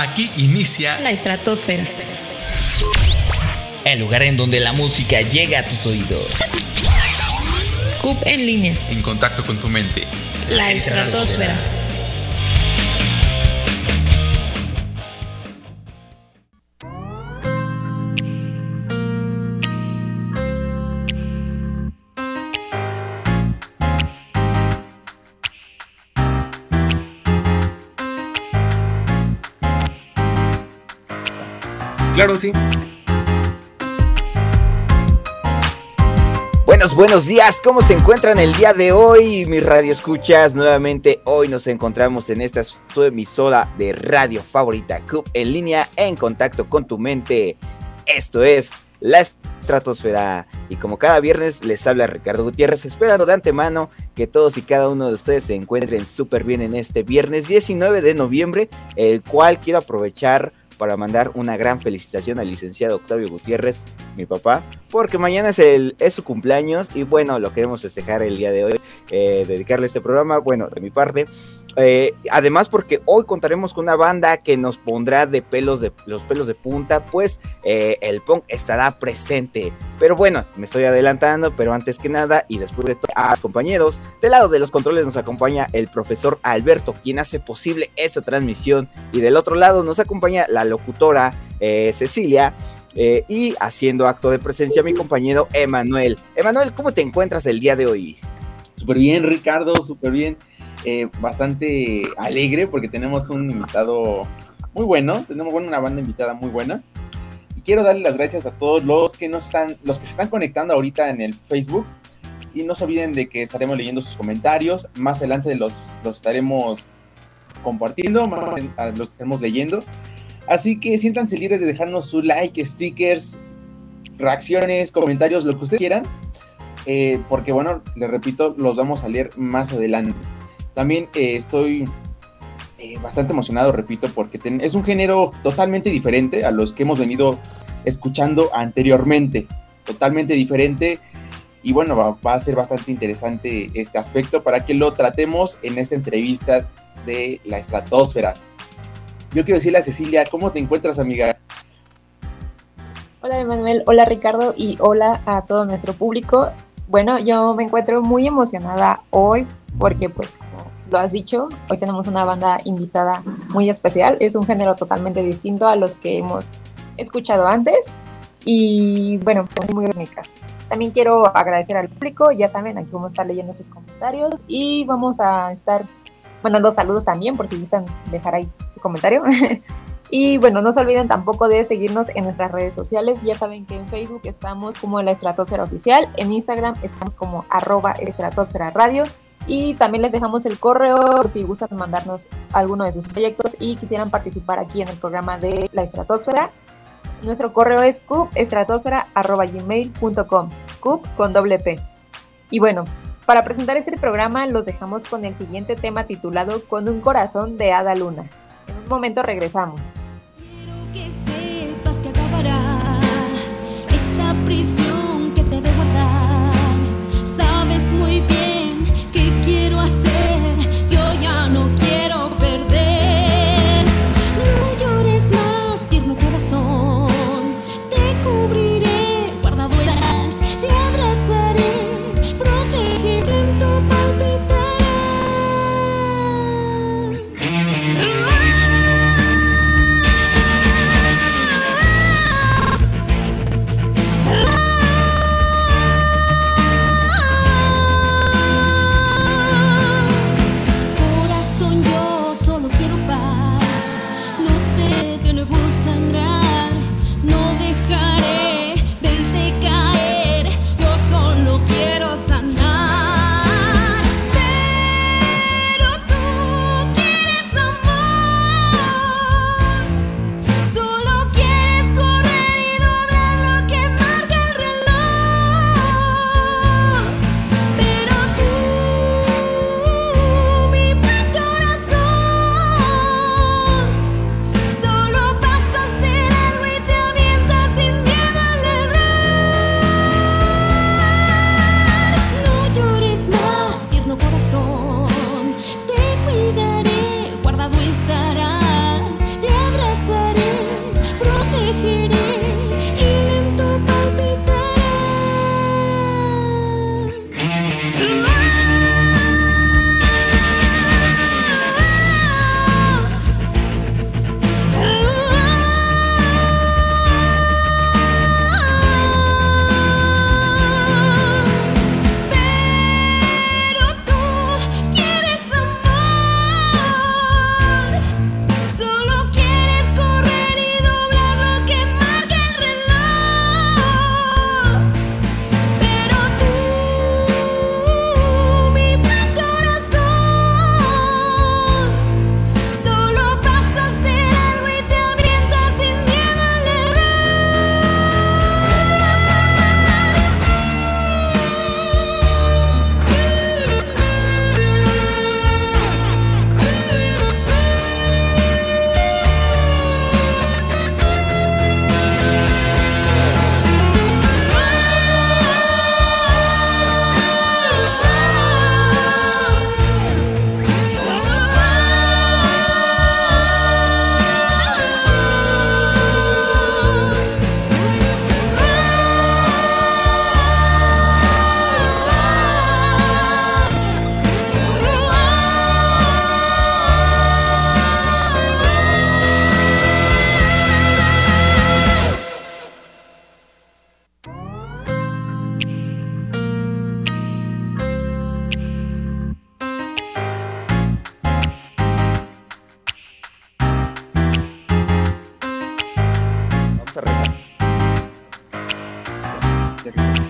Aquí inicia la estratosfera. El lugar en donde la música llega a tus oídos. CUP en línea. En contacto con tu mente. La estratosfera. Claro, sí. Buenos, buenos días. ¿Cómo se encuentran el día de hoy, mis radioescuchas? Nuevamente, hoy nos encontramos en esta tu emisora de radio favorita, CUP en línea, en contacto con tu mente. Esto es La Estratosfera. Y como cada viernes les habla Ricardo Gutiérrez, esperando de antemano que todos y cada uno de ustedes se encuentren súper bien en este viernes 19 de noviembre, el cual quiero aprovechar para mandar una gran felicitación al licenciado Octavio Gutiérrez, mi papá, porque mañana es, el, es su cumpleaños y bueno, lo queremos festejar el día de hoy, eh, dedicarle este programa, bueno, de mi parte. Eh, además, porque hoy contaremos con una banda que nos pondrá de pelos de los pelos de punta, pues eh, el punk estará presente. Pero bueno, me estoy adelantando, pero antes que nada, y después de todo, a compañeros, del lado de los controles nos acompaña el profesor Alberto, quien hace posible esta transmisión, y del otro lado nos acompaña la locutora eh, Cecilia. y haciendo acto de presencia mi compañero Emanuel. Emanuel, ¿cómo te encuentras el día de hoy? Súper bien, Ricardo, súper bien. Eh, bastante alegre porque tenemos un invitado muy bueno, tenemos una banda invitada muy buena. Y quiero darle las gracias a todos los que nos están, los que se están conectando ahorita en el Facebook. Y no se olviden de que estaremos leyendo sus comentarios. Más adelante los, los estaremos compartiendo, los estaremos leyendo. Así que siéntanse libres de dejarnos su like, stickers, reacciones, comentarios, lo que ustedes quieran. Eh, porque bueno, les repito, los vamos a leer más adelante. También eh, estoy eh, bastante emocionado, repito, porque es un género totalmente diferente a los que hemos venido escuchando anteriormente. Totalmente diferente. Y bueno, va, a ser bastante interesante este aspecto para que lo tratemos en esta entrevista de la estratosfera. Yo quiero decirle a Cecilia, ¿cómo te encuentras, amiga? Hola, Emanuel. Hola, Ricardo. Y hola a todo nuestro público. Bueno, yo me encuentro muy emocionada hoy porque pues lo has dicho, hoy tenemos una banda invitada muy especial, es un género totalmente distinto a los que hemos escuchado antes y bueno, pues muy únicas. También quiero agradecer al público, ya saben, aquí vamos a estar leyendo sus comentarios y vamos a estar mandando saludos también por si gustan dejar ahí su comentario. y bueno, no se olviden tampoco de seguirnos en nuestras redes sociales. Ya saben que en Facebook estamos como la Estratosfera Oficial, en Instagram estamos como arroba Estratosfera Radio y también les dejamos el correo si gustan mandarnos alguno de sus proyectos y quisieran participar aquí en el programa de la estratosfera. Nuestro correo es cubestratosfera.gmail.com, cub con doble P. Y bueno, para presentar este programa los dejamos con el siguiente tema titulado Con un corazón de Hada Luna. En un momento regresamos.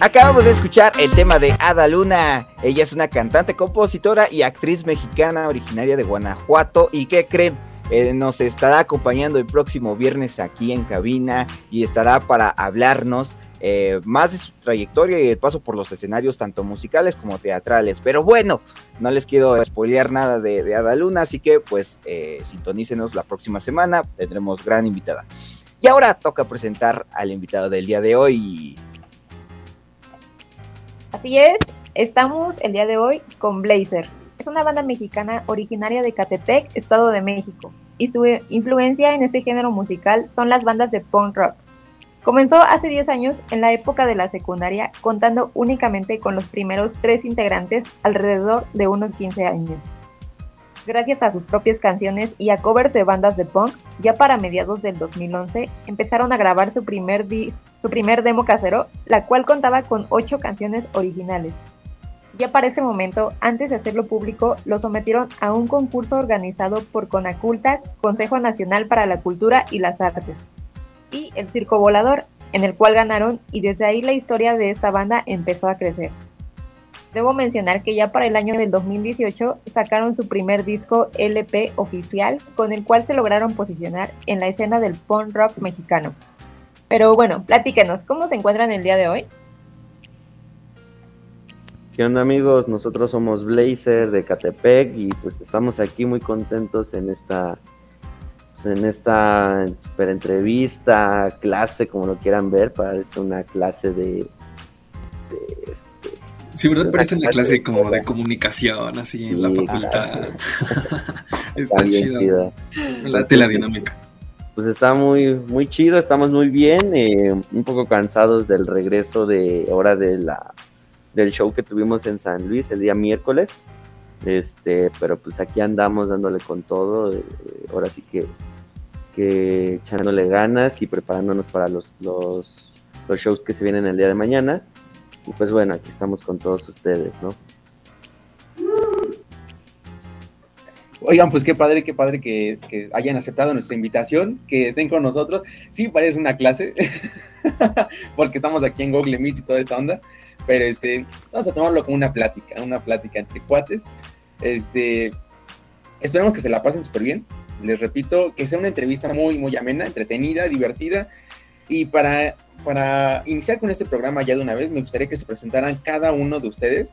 Acabamos de escuchar el tema de Ada Luna. Ella es una cantante, compositora y actriz mexicana originaria de Guanajuato. ¿Y qué creen? Eh, nos estará acompañando el próximo viernes aquí en cabina y estará para hablarnos eh, más de su trayectoria y el paso por los escenarios tanto musicales como teatrales. Pero bueno, no les quiero spoilear nada de, Ada Luna, así que pues eh, sintonícenos la próxima semana, tendremos gran invitada. Y ahora toca presentar al invitado del día de hoy. Así es, estamos el día de hoy con Blazer. Es una banda mexicana originaria de Catepec, Estado de México, y su influencia en ese género musical son las bandas de punk rock. Comenzó hace 10 años en la época de la secundaria, contando únicamente con los primeros tres integrantes alrededor de unos 15 años. Gracias a sus propias canciones y a covers de bandas de punk, ya para mediados del 2011 empezaron a grabar su primer, demo casero, la cual contaba con 8 canciones originales. Ya para ese momento, antes de hacerlo público, lo sometieron a un concurso organizado por Conaculta, Consejo Nacional para la Cultura y las Artes, y El Circo Volador, en el cual ganaron y desde ahí la historia de esta banda empezó a crecer. Debo mencionar que ya para el año del 2018 sacaron su primer disco LP oficial con el cual se lograron posicionar en la escena del punk rock mexicano. Pero bueno, platíquenos, ¿cómo se encuentran el día de hoy? ¿Qué onda amigos? Nosotros somos Blazer de Catepec y pues estamos aquí muy contentos en esta en esta super entrevista, clase, como lo quieran ver, parece una clase de, Sí, ¿verdad? Parece una clase como de comunicación, así en la facultad. está chido. La, la dinámica. Pues está muy, muy chido, estamos muy bien, eh, un poco cansados del regreso de hora de la del show que tuvimos en San Luis el día miércoles. Este, pero pues aquí andamos dándole con todo. Eh, ahora sí que, que echándole ganas y preparándonos para los, los, los shows que se vienen el día de mañana. Y pues bueno, aquí estamos con todos ustedes, ¿no? Oigan, pues qué padre, qué padre que, que, hayan aceptado nuestra invitación, que estén con nosotros. Sí, parece una clase, porque estamos aquí en Google Meet y toda esa onda, pero este, vamos a tomarlo como una plática, una plática entre cuates. Este, esperamos que se la pasen súper bien. Les repito, que sea una entrevista muy, muy amena, entretenida, divertida. Y para, para iniciar con este programa ya de una vez, me gustaría que se presentaran cada uno de ustedes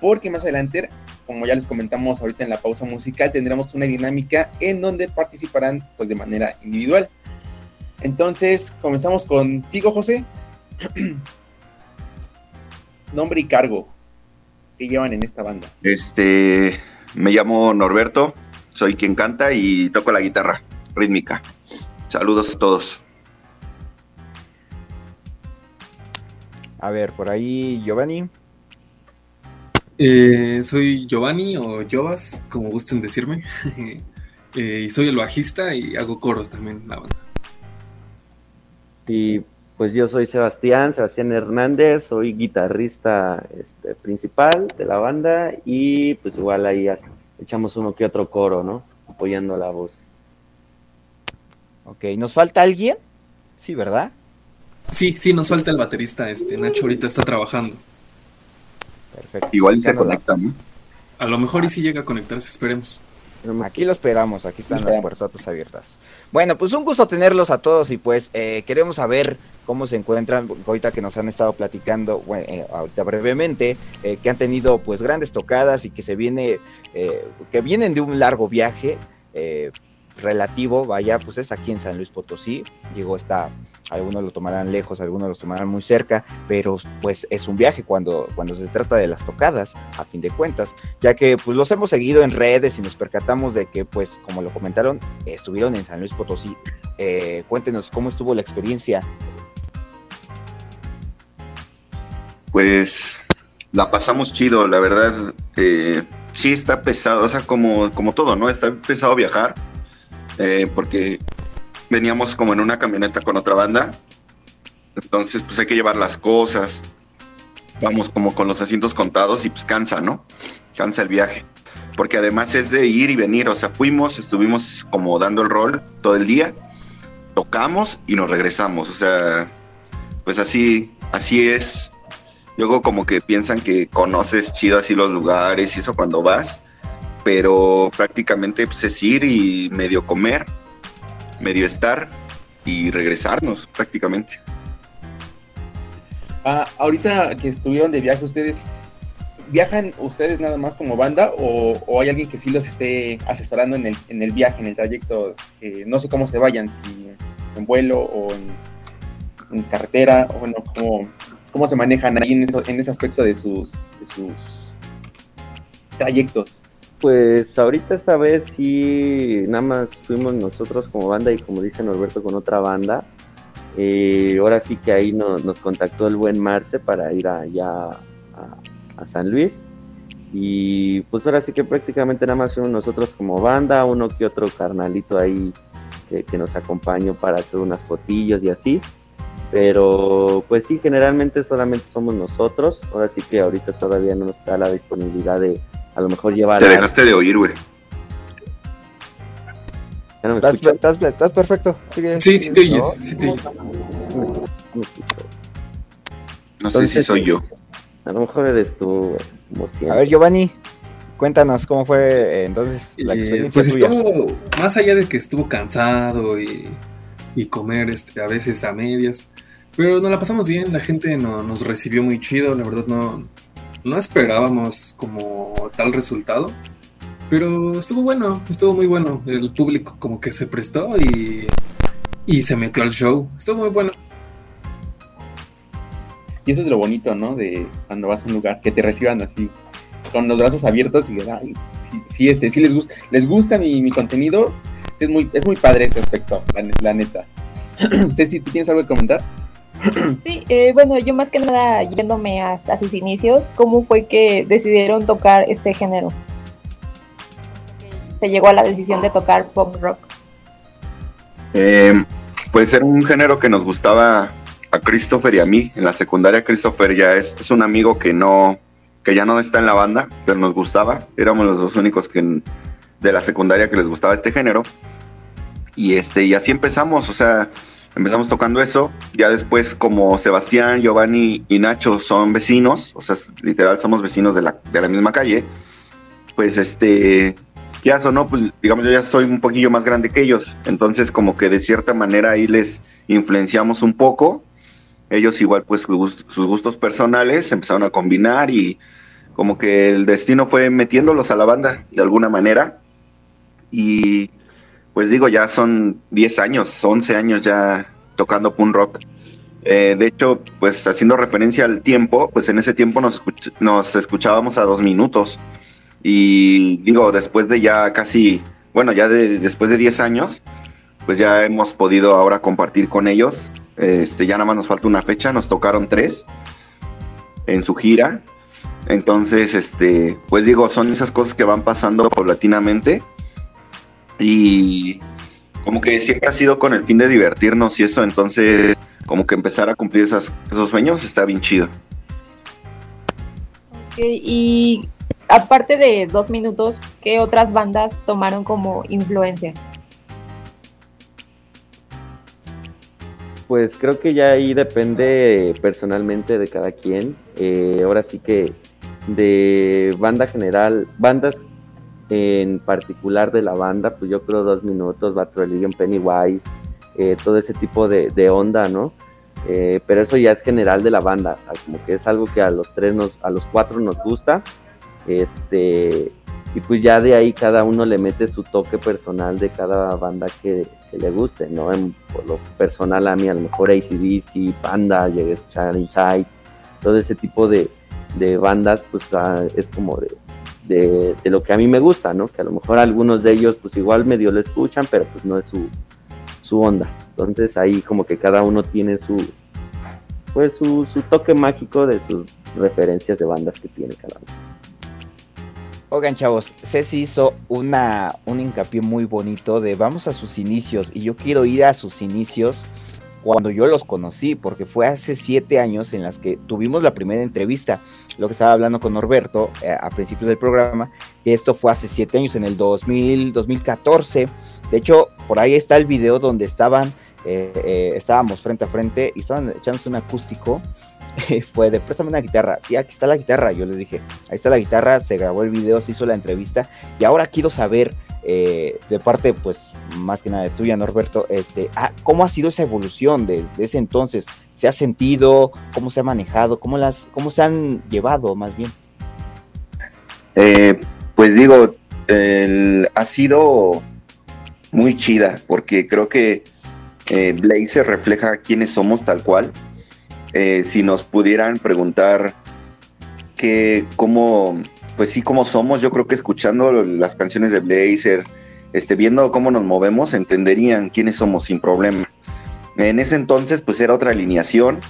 porque más adelante, como ya les comentamos ahorita en la pausa musical, tendremos una dinámica en donde participarán pues de manera individual. Entonces, comenzamos contigo, José. Nombre y cargo que llevan en esta banda. Este, me llamo Norberto, soy quien canta y toco la guitarra rítmica. Saludos a todos. A ver, por ahí Giovanni. Eh, soy Giovanni o Jovas, como gusten decirme. eh, y soy el bajista y hago coros también en la banda. Y pues yo soy Sebastián, Sebastián Hernández, soy guitarrista este, principal de la banda y pues igual ahí echamos uno que otro coro, ¿no? Apoyando la voz. Ok, ¿nos falta alguien? Sí, ¿verdad? Sí, sí, nos falta el baterista, este, Nacho ahorita está trabajando. Perfecto. Igual se conecta, ¿no? A lo mejor y si llega a conectarse, esperemos. Aquí lo esperamos, aquí están las puertas abiertas. Bueno, pues un gusto tenerlos a todos y pues eh, queremos saber cómo se encuentran, ahorita que nos han estado platicando, bueno, eh, ahorita brevemente, eh, que han tenido pues grandes tocadas y que se viene, que vienen de un largo viaje relativo, vaya, pues es aquí en San Luis Potosí, llegó esta, algunos lo tomarán lejos, algunos lo tomarán muy cerca, pero pues es un viaje cuando, cuando se trata de las tocadas, a fin de cuentas, ya que pues los hemos seguido en redes y nos percatamos de que pues como lo comentaron, estuvieron en San Luis Potosí. Eh, cuéntenos cómo estuvo la experiencia. Pues la pasamos chido, la verdad, eh, sí está pesado, o sea, como, como todo, ¿no? Está pesado viajar, eh, porque veníamos como en una camioneta con otra banda. Entonces, pues hay que llevar las cosas. Vamos como con los asientos contados y pues cansa, ¿no? Cansa el viaje. Porque además es de ir y venir. O sea, fuimos, estuvimos como dando el rol todo el día. Tocamos y nos regresamos. O sea, pues así, así es Luego como que piensan que conoces chido así los lugares y eso cuando vas, pero prácticamente pues, es ir y medio comer, medio estar y regresarnos prácticamente. Ah, ahorita que estuvieron de viaje ustedes, ¿viajan ustedes nada más como banda o, hay alguien que sí los esté asesorando en el, en el viaje, en el trayecto? No sé cómo se vayan, si en vuelo o en, en carretera, o bueno, cómo, cómo se manejan ahí en, eso- en ese aspecto de sus, de sus trayectos. Pues ahorita esta vez sí, nada más fuimos nosotros como banda y como dice Norberto con otra banda. Eh, ahora sí que ahí no- nos contactó el buen Marce para ir allá a, San Luis. Y pues ahora sí que prácticamente nada más fuimos nosotros como banda, uno que otro carnalito ahí que, que nos acompañó para hacer unas fotillos y así. Pero pues sí, generalmente solamente somos nosotros. Ahora sí que ahorita todavía no nos da la disponibilidad de a lo mejor llevar... Te a- dejaste de oír, güey. ¿Ya no me Estás, escuchan? estás- estás perfecto. Sigue. Sí, sí te oyes, ¿No? sí te oyes. No me escucho. No sé si soy yo. A lo mejor eres tú, güey, como siempre. A ver, Giovanni, cuéntanos cómo fue eh, entonces la Eh, experiencia pues tuya. estuvo, más allá de que estuvo cansado y, y comer este, a veces a medias, pero nos la pasamos bien, la gente no- nos recibió muy chido, la verdad no, no esperábamos como tal resultado, pero estuvo bueno, estuvo muy bueno, el público como que se prestó y, y se metió al show, estuvo muy bueno. Y eso es lo bonito, ¿no? De cuando vas a un lugar, que te reciban así, con los brazos abiertos y le ay, sí, sí, este, sí les gusta, les gusta mi, mi contenido. Es muy, es muy padre ese aspecto, la, la neta. Ceci, ¿tú tienes algo que comentar? Sí, eh, bueno, yo más que nada yéndome hasta sus inicios, ¿cómo fue que decidieron tocar este género? Se llegó a la decisión de tocar pop rock. Eh, pues era un género que nos gustaba a Christopher y a mí. En la secundaria Christopher ya es, es un amigo que no, que ya no está en la banda, pero nos gustaba. Éramos los dos únicos que de la secundaria que les gustaba este género. Y este, y así empezamos, o sea, empezamos tocando eso. Ya después, como Sebastián, Giovanni y Nacho son vecinos, o sea, literal somos vecinos de la, de la misma calle, pues este, ya sonó, pues digamos, yo ya soy un poquillo más grande que ellos. Entonces, como que de cierta manera ahí les influenciamos un poco. Ellos igual, pues sus gustos personales empezaron a combinar y como que el destino fue metiéndolos a la banda de alguna manera. Y pues digo, ya son 10 años, 11 años ya tocando punk rock. Eh, de hecho, pues haciendo referencia al tiempo, pues en ese tiempo nos, escuch- nos escuchábamos a dos minutos. Y digo, después de ya casi, bueno, ya de, después de 10 años, pues ya hemos podido ahora compartir con ellos. Este, ya nada más nos falta una fecha, nos tocaron tres en su gira. Entonces, este, pues digo, son esas cosas que van pasando paulatinamente. Y como que siempre ha sido con el fin de divertirnos y eso, entonces como que empezar a cumplir esas, esos sueños está bien chido. Ok, y aparte de dos minutos, ¿qué otras bandas tomaron como influencia? Pues creo que ya ahí depende personalmente de cada quien. Eh, ahora sí que de banda general, bandas en particular de la banda, pues yo creo dos minutos, Bad Religion, Pennywise, eh, todo ese tipo de, de onda, ¿no? Eh, pero eso ya es general de la banda, o sea, como que es algo que a los tres, nos, a los cuatro nos gusta, este, y pues ya de ahí cada uno le mete su toque personal de cada banda que, que le guste, ¿no? En, por lo personal a mí a lo mejor ACDC, Panda, llegué a escuchar Inside, todo ese tipo de, de bandas, pues ah, es como de, de, lo que a mí me gusta, ¿no? Que a lo mejor algunos de ellos pues igual medio lo escuchan, pero pues no es su, su onda. Entonces ahí como que cada uno tiene su pues su, su toque mágico de sus referencias de bandas que tiene cada uno. Oigan, chavos, Ceci hizo una, un hincapié muy bonito de vamos a sus inicios y yo quiero ir a sus inicios cuando yo los conocí, porque fue hace siete años en las que tuvimos la primera entrevista, lo que estaba hablando con Norberto eh, a principios del programa, que esto fue hace siete años, en el 2000, 2014, de hecho, por ahí está el video donde estaban, eh, eh, estábamos frente a frente y estaban echándose un acústico fue de préstame una guitarra. Sí, aquí está la guitarra. Yo les dije, ahí está la guitarra, se grabó el video, se hizo la entrevista. Y ahora quiero saber, eh, de parte, pues, más que nada de tuya, Norberto, este, ah, ¿cómo ha sido esa evolución desde ese entonces? ¿Se ha sentido? ¿Cómo se ha manejado? ¿Cómo, las, cómo se han llevado, más bien? Eh, pues digo, ha sido muy chida, porque creo que eh, Blaze refleja quiénes somos tal cual. Eh, si nos pudieran preguntar que cómo, pues sí, cómo somos, yo creo que escuchando las canciones de Blazer, este, viendo cómo nos movemos, entenderían quiénes somos sin problema. En ese entonces, pues era otra alineación,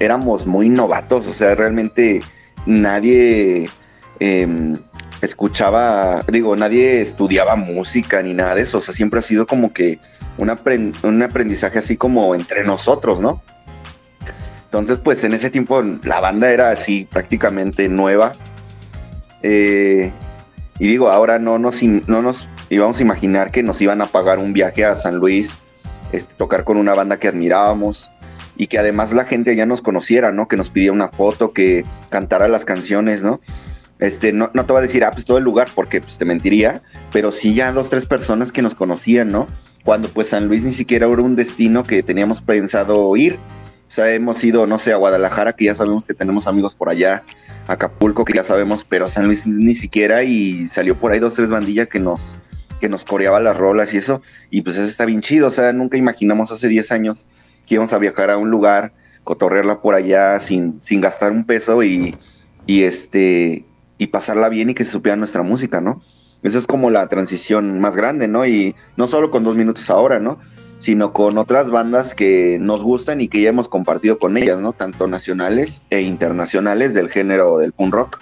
éramos muy novatos, o sea, realmente nadie em, escuchaba, digo, nadie estudiaba música ni nada de eso, o sea, siempre ha sido como que un, un aprendizaje así como entre nosotros, ¿no? Entonces, pues en ese tiempo la banda era así prácticamente nueva. Eh, y digo, ahora no nos, no nos íbamos a imaginar que nos iban a pagar un viaje a San Luis, este, tocar con una banda que admirábamos y que además la gente ya nos conociera, ¿no? Que nos pidiera una foto, que cantara las canciones, ¿no? Este, no, no te voy a decir, ah, pues todo el lugar, porque pues, te mentiría, pero sí ya dos, tres personas que nos conocían, ¿no? Cuando pues San Luis ni siquiera era un destino que teníamos pensado ir. O sea, hemos ido, no sé, a Guadalajara, que ya sabemos que tenemos amigos por allá, Acapulco, que ya sabemos, pero San Luis ni siquiera, y salió por ahí dos, tres bandillas que nos, que nos coreaba las rolas y eso, y pues eso está bien chido, o sea, nunca imaginamos hace 10 años que íbamos a viajar a un lugar, cotorrearla por allá sin, sin gastar un peso y, y este y pasarla bien y que se supiera nuestra música, ¿no? Esa es como la transición más grande, ¿no? Y no solo con dos minutos ahora, ¿no? Sino con otras bandas que nos gustan y que ya hemos compartido con ellas, ¿no? Tanto nacionales e internacionales del género del punk rock.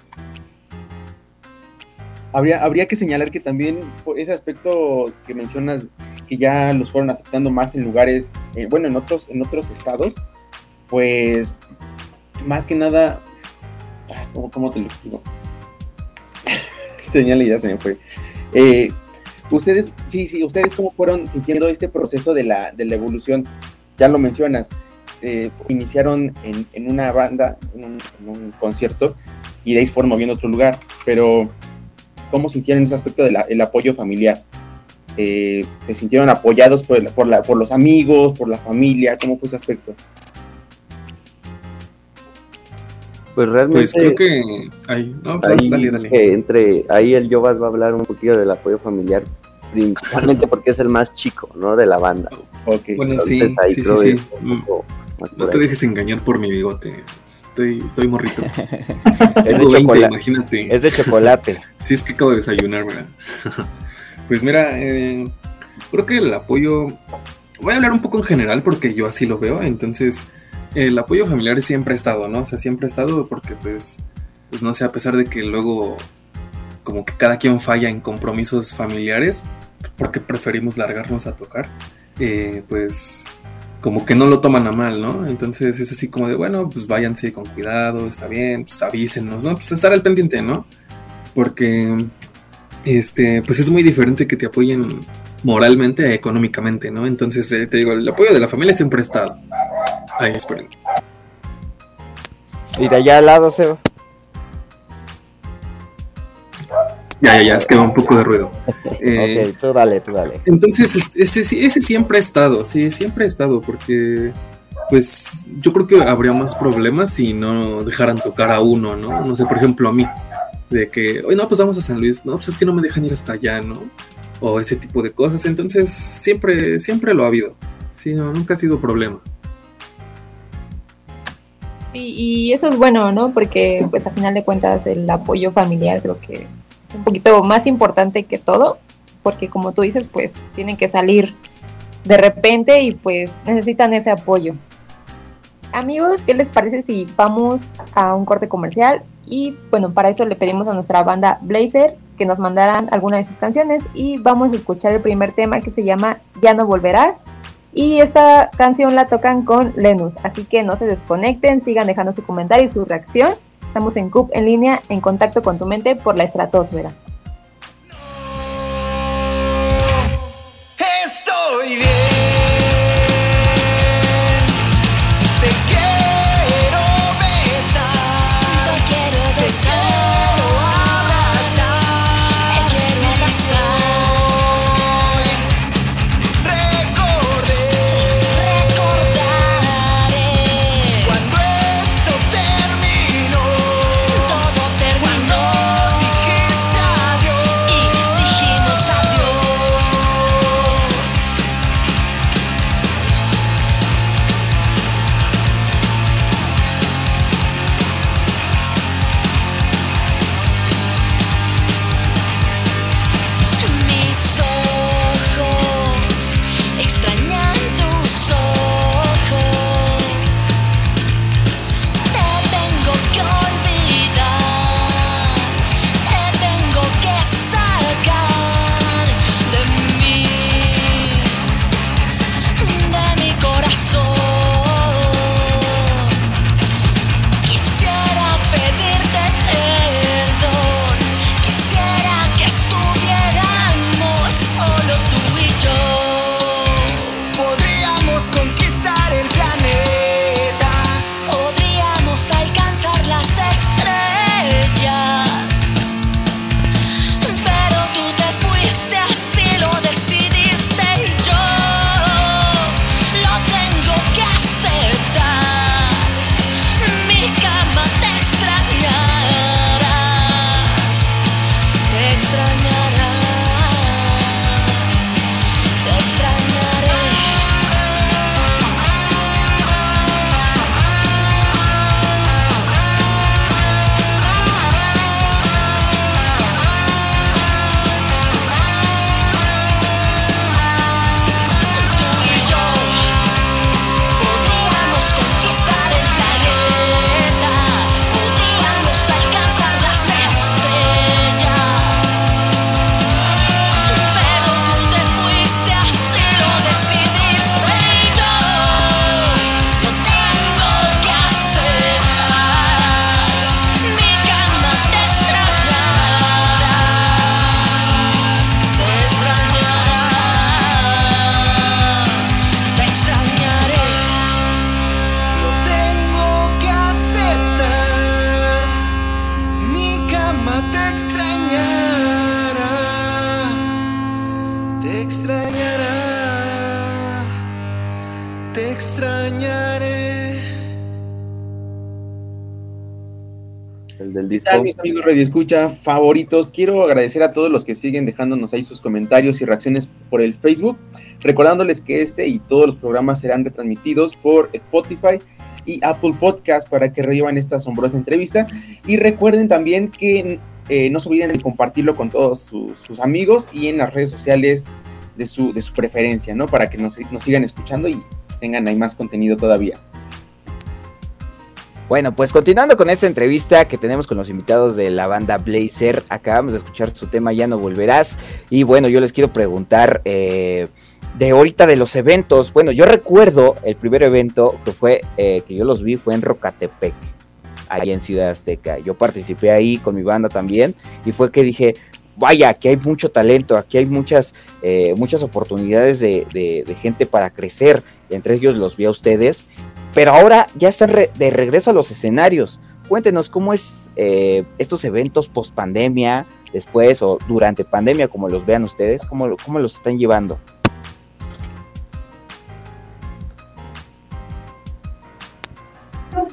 Habría, habría que señalar que también por ese aspecto que mencionas, que ya los fueron aceptando más en lugares, eh, bueno, en otros, en otros estados, pues más que nada, ah, ¿cómo, cómo te lo explico? Señal ya se me fue. Eh, ustedes, sí, sí, ustedes cómo fueron sintiendo este proceso de la, de la evolución, ya lo mencionas, eh, iniciaron en, en una banda, en un, concierto, y de ahí fueron moviendo a otro lugar, pero ¿cómo sintieron ese aspecto del apoyo familiar? Eh, ¿Se sintieron apoyados por, por, la- por los amigos, por la familia? ¿Cómo fue ese aspecto? Pues realmente Pues creo que. Ay, no, pues ahí, dale, dale. que entre ahí el Jovas va a hablar un poquito del apoyo familiar, principalmente porque es el más chico, ¿no? De la banda. Ok. Bueno, sí, ahí sí, creo sí, es sí. un poco más No te ahí. dejes engañar por mi bigote. Estoy, estoy morrito. Es de Tengo 20, chocolate. imagínate. Es de chocolate. Sí, es que acabo de desayunar, ¿verdad? pues mira, eh, creo que el apoyo. Voy a hablar un poco en general porque yo así lo veo. Entonces, el apoyo familiar siempre ha estado, ¿no? O sea, siempre ha estado porque, pues, pues no sé, a pesar de que luego, como que cada quien falla en compromisos familiares, porque preferimos largarnos a tocar, eh, pues como que no lo toman a mal, ¿no? Entonces es así como de, bueno, pues váyanse con cuidado, está bien, pues avísenos, ¿no? Pues estar al pendiente, ¿no? Porque, este, pues es muy diferente que te apoyen moralmente a económicamente, ¿no? Entonces, eh, te digo, el apoyo de la familia siempre ha estado. Ahí, esperen. Mira, allá al lado, Seba. Ya, ya, ya, es que va un poco de ruido. Eh, Ok, tú dale, tú dale. Entonces, es- ese, ese siempre ha estado, sí, siempre ha estado, porque pues yo creo que habría más problemas si no dejaran tocar a uno, ¿no? No sé, por ejemplo, a mí, de que, oye, no, pues vamos a San Luis, no, pues es que no me dejan ir hasta allá, ¿no? O ese tipo de cosas, entonces siempre, siempre lo ha habido, sí, no, nunca ha sido problema. Y, eso es bueno, ¿no? Porque pues a final de cuentas el apoyo familiar creo que es un poquito más importante que todo, porque como tú dices, pues tienen que salir de repente y pues necesitan ese apoyo. Amigos, ¿qué les parece si vamos a un corte comercial? Y bueno, para eso le pedimos a nuestra banda Blazer que nos mandaran alguna de sus canciones y vamos a escuchar el primer tema que se llama Ya no volverás. Y esta canción la tocan con Lenus, así que no se desconecten, sigan dejando su comentario y su reacción. Estamos en CUP en línea, en contacto con tu mente por la estratosfera. Radio Escucha favoritos? Quiero agradecer a todos los que siguen dejándonos ahí sus comentarios y reacciones por el Facebook, recordándoles que este y todos los programas serán retransmitidos por Spotify y Apple Podcast para que revivan esta asombrosa entrevista. Y recuerden también que eh, no se olviden de compartirlo con todos sus, amigos y en las redes sociales de su, de su preferencia, ¿no? Para que nos sigan escuchando y tengan ahí más contenido todavía. Bueno, pues continuando con esta entrevista que tenemos con los invitados de la banda Blazer, acabamos de escuchar su tema Ya no volverás. Y bueno, yo les quiero preguntar eh, de ahorita de los eventos. Bueno, yo recuerdo el primer evento que fue, eh, que yo los vi, fue en Rocatepec, ahí en Ciudad Azteca. Yo participé ahí con mi banda también y fue que dije, vaya, aquí hay mucho talento, aquí hay muchas, eh, muchas oportunidades de, de- de gente para crecer. Entre ellos los vi a ustedes pero ahora ya están re- de regreso a los escenarios. Cuéntenos cómo es eh, estos eventos post pandemia, después o durante pandemia, como los vean ustedes, cómo, cómo los están llevando.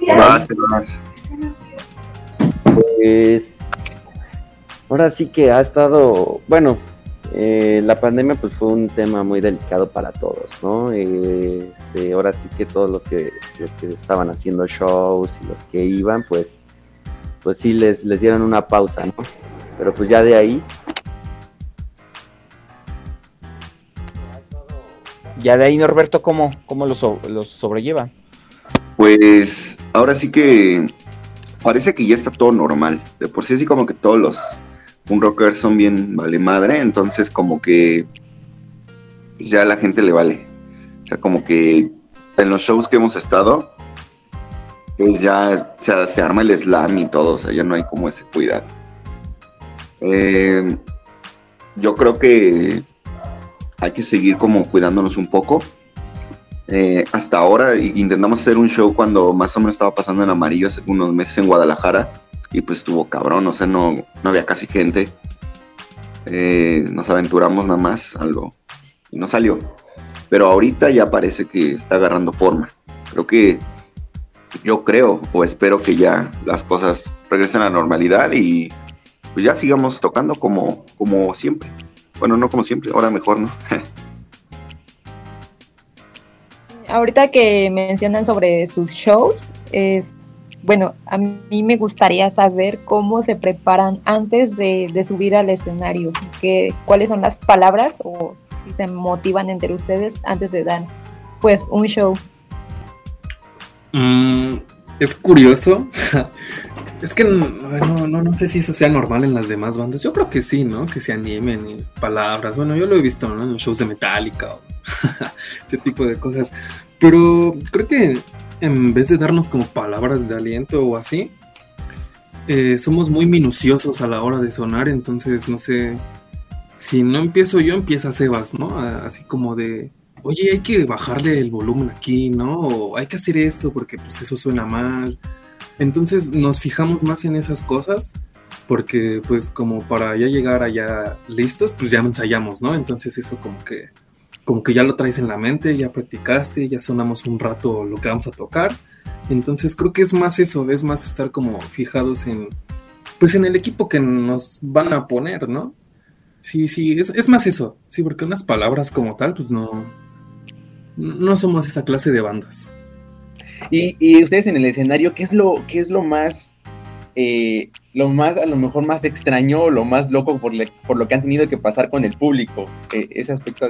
Vas, vas. Pues ahora sí que ha estado, bueno, eh, la pandemia pues fue un tema muy delicado para todos, ¿no? Eh, este, ahora sí que todos los que, los que estaban haciendo shows y los que iban, pues, pues sí les, les dieron una pausa, ¿no? Pero pues ya de ahí, Ya de ahí, Norberto, ¿cómo, cómo los, so- los sobrelleva? Pues ahora sí que parece que ya está todo normal. De por sí así como que todos los un rockers son bien vale madre, entonces como que ya la gente le vale. O sea, como que en los shows que hemos estado, pues ya se arma el slam y todo, o sea, ya no hay como ese cuidado. Eh, yo creo que hay que seguir como cuidándonos un poco. Eh, hasta ahora intentamos hacer un show cuando más o menos estaba pasando en amarillo hace unos meses en Guadalajara y pues estuvo cabrón, o sea, no, no había casi gente. Eh, nos aventuramos nada más algo y no salió. Pero ahorita ya parece que está agarrando forma. Creo que yo creo o espero que ya las cosas regresen a la normalidad y pues ya sigamos tocando como, como siempre. Bueno, no como siempre, ahora mejor, ¿no? Ahorita que mencionan sobre sus shows, es bueno, a mí me gustaría saber cómo se preparan antes de, de subir al escenario, que, cuáles son las palabras o si se motivan entre ustedes antes de dar pues un show. Mm, es curioso. es que bueno, no, no sé si eso sea normal en las demás bandas. Yo creo que sí, ¿no? Que se animen y palabras. Bueno, yo lo he visto, ¿no? En shows de Metallica o ese tipo de cosas. Pero creo que en vez de darnos como palabras de aliento o así, eh, somos muy minuciosos a la hora de sonar. Entonces, no sé. Si no empiezo yo, empieza Sebas, ¿no? Así como de, oye, hay que bajarle el volumen aquí, ¿no? O hay que hacer esto porque pues eso suena mal. Entonces nos fijamos más en esas cosas porque pues como para ya llegar allá listos, pues ya ensayamos, ¿no? Entonces eso como que como que ya lo traes en la mente, ya practicaste, ya sonamos un rato lo que vamos a tocar. Entonces creo que es más eso, es más estar como fijados en pues en el equipo que nos van a poner, ¿no? Sí, sí, es, es más eso, sí, porque unas palabras como tal, pues no, no somos esa clase de bandas. Y, y ustedes en el escenario, ¿qué es lo, qué es lo más, eh, lo más, a lo mejor más extraño, lo más loco por, le- por lo que han tenido que pasar con el público? Eh, ese aspecto,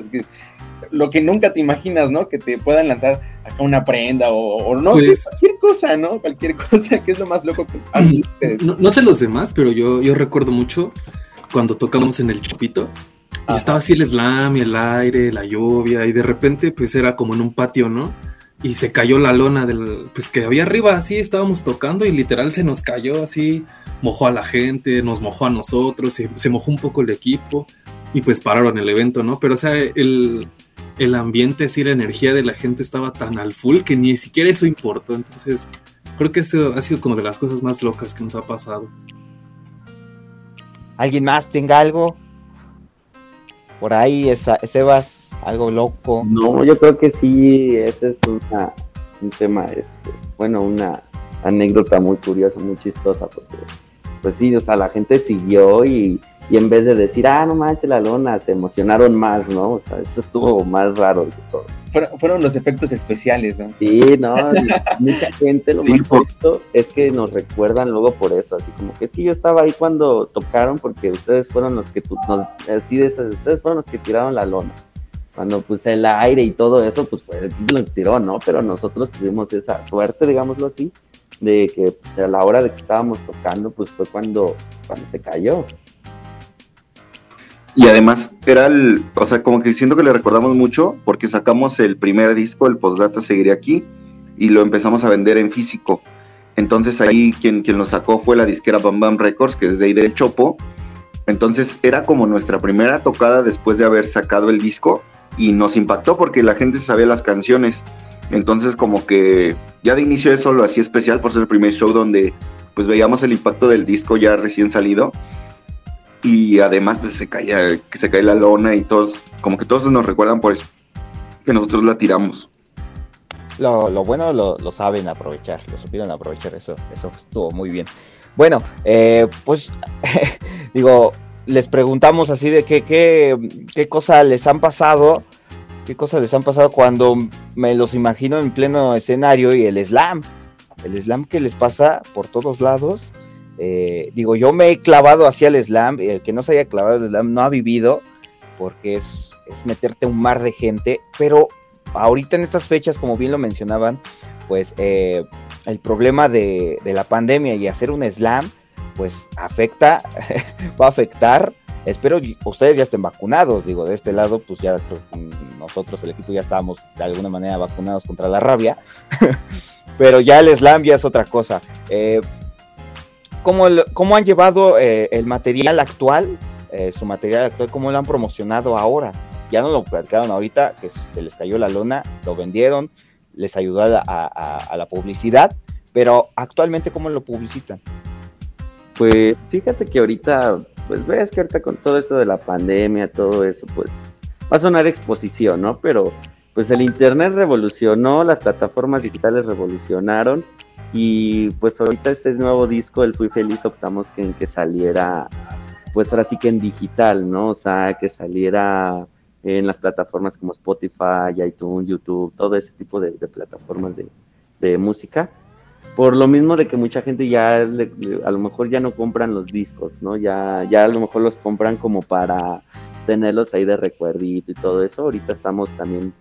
lo que nunca te imaginas, ¿no? Que te puedan lanzar acá una prenda o, o no sé, Pues- cualquier cosa, ¿no? Cualquier cosa, que es lo más loco que ustedes? No, no sé los demás, pero yo, yo recuerdo mucho cuando tocamos en el Chupito. Y Ajá. estaba así el slam, y el aire, la lluvia, y de repente pues era como en un patio, ¿no? Y se cayó la lona del, pues que había arriba, así estábamos tocando y literal se nos cayó así, mojó a la gente, nos mojó a nosotros, se, mojó un poco el equipo y pues pararon el evento, ¿no? Pero o sea, el, el ambiente, así la energía de la gente estaba tan al full que ni siquiera eso importó, entonces creo que eso ha sido como de las cosas más locas que nos ha pasado. ¿Alguien más tenga algo? Por ahí, esa, Sebas, algo loco. No, yo creo que sí, esa es una, un tema, este, bueno, una anécdota muy curiosa, muy chistosa, porque pues sí, o sea, la gente siguió y, y en vez de decir, ah, no manches la lona, se emocionaron más, ¿no? O sea, eso estuvo más raro de todo. Fueron, fueron los efectos especiales, ¿no? Sí, no, mucha gente lo Sí, más por- bonito es que nos recuerdan luego por eso, así como que es que yo estaba ahí cuando tocaron porque ustedes fueron los que tu- nos, así de esas, ustedes fueron los que tiraron la lona. Cuando puse el aire y todo eso, pues fue lo tiró, ¿no? Pero nosotros tuvimos esa suerte, digámoslo así, de que pues, a la hora de que estábamos tocando, pues fue cuando, cuando se cayó. Y además era el, o sea, como que siento que le recordamos mucho porque sacamos el primer disco, el Postdata Seguiría Aquí, y lo empezamos a vender en físico. Entonces ahí quien, quien lo sacó fue la disquera Bam Bam Records, que es de ahí del Chopo. Entonces era como nuestra primera tocada después de haber sacado el disco y nos impactó porque la gente sabía las canciones. Entonces como que ya de inicio eso lo hacía especial por ser el primer show donde pues veíamos el impacto del disco ya recién salido y además pues se caía que se cae la lona y todos como que todos nos recuerdan por eso que nosotros la tiramos Lo, lo bueno lo, saben aprovechar, lo supieron aprovechar, eso, eso estuvo muy bien. Bueno, eh, pues digo, les preguntamos así de qué, qué, qué cosa les han pasado, qué cosas les han pasado cuando me los imagino en pleno escenario y el slam, el slam que les pasa por todos lados. eh, digo, yo me he clavado hacia el slam, el que no se haya clavado el slam no ha vivido, porque es, es meterte un mar de gente, pero ahorita en estas fechas, como bien lo mencionaban, pues eh, el problema de, de la pandemia y hacer un slam, pues afecta, va a afectar. Espero ustedes ya estén vacunados, digo, de este lado, pues ya nosotros, el equipo, ya estábamos de alguna manera vacunados contra la rabia, pero ya el slam ya es otra cosa. Eh, ¿cómo, cómo han llevado eh, el material actual, eh, su material actual, cómo lo han promocionado ahora? ya no lo platicaron ahorita, que se les cayó la lona, lo vendieron, les ayudó a la publicidad, pero actualmente ¿cómo lo publicitan? Pues fíjate que ahorita, pues ves que ahorita con todo esto de la pandemia, todo eso, pues va a sonar exposición, ¿no? Pero pues el Internet revolucionó, las plataformas digitales revolucionaron y pues ahorita este nuevo disco, el Fui Feliz, optamos que en que saliera, pues ahora sí que en digital, ¿no? O sea, que saliera en las plataformas como Spotify, iTunes, YouTube, todo ese tipo de, plataformas de música por lo mismo de que mucha gente ya a lo mejor ya no compran los discos, ¿no? Ya, ya a lo mejor los compran como para tenerlos ahí de recuerdito y todo eso. Ahorita estamos también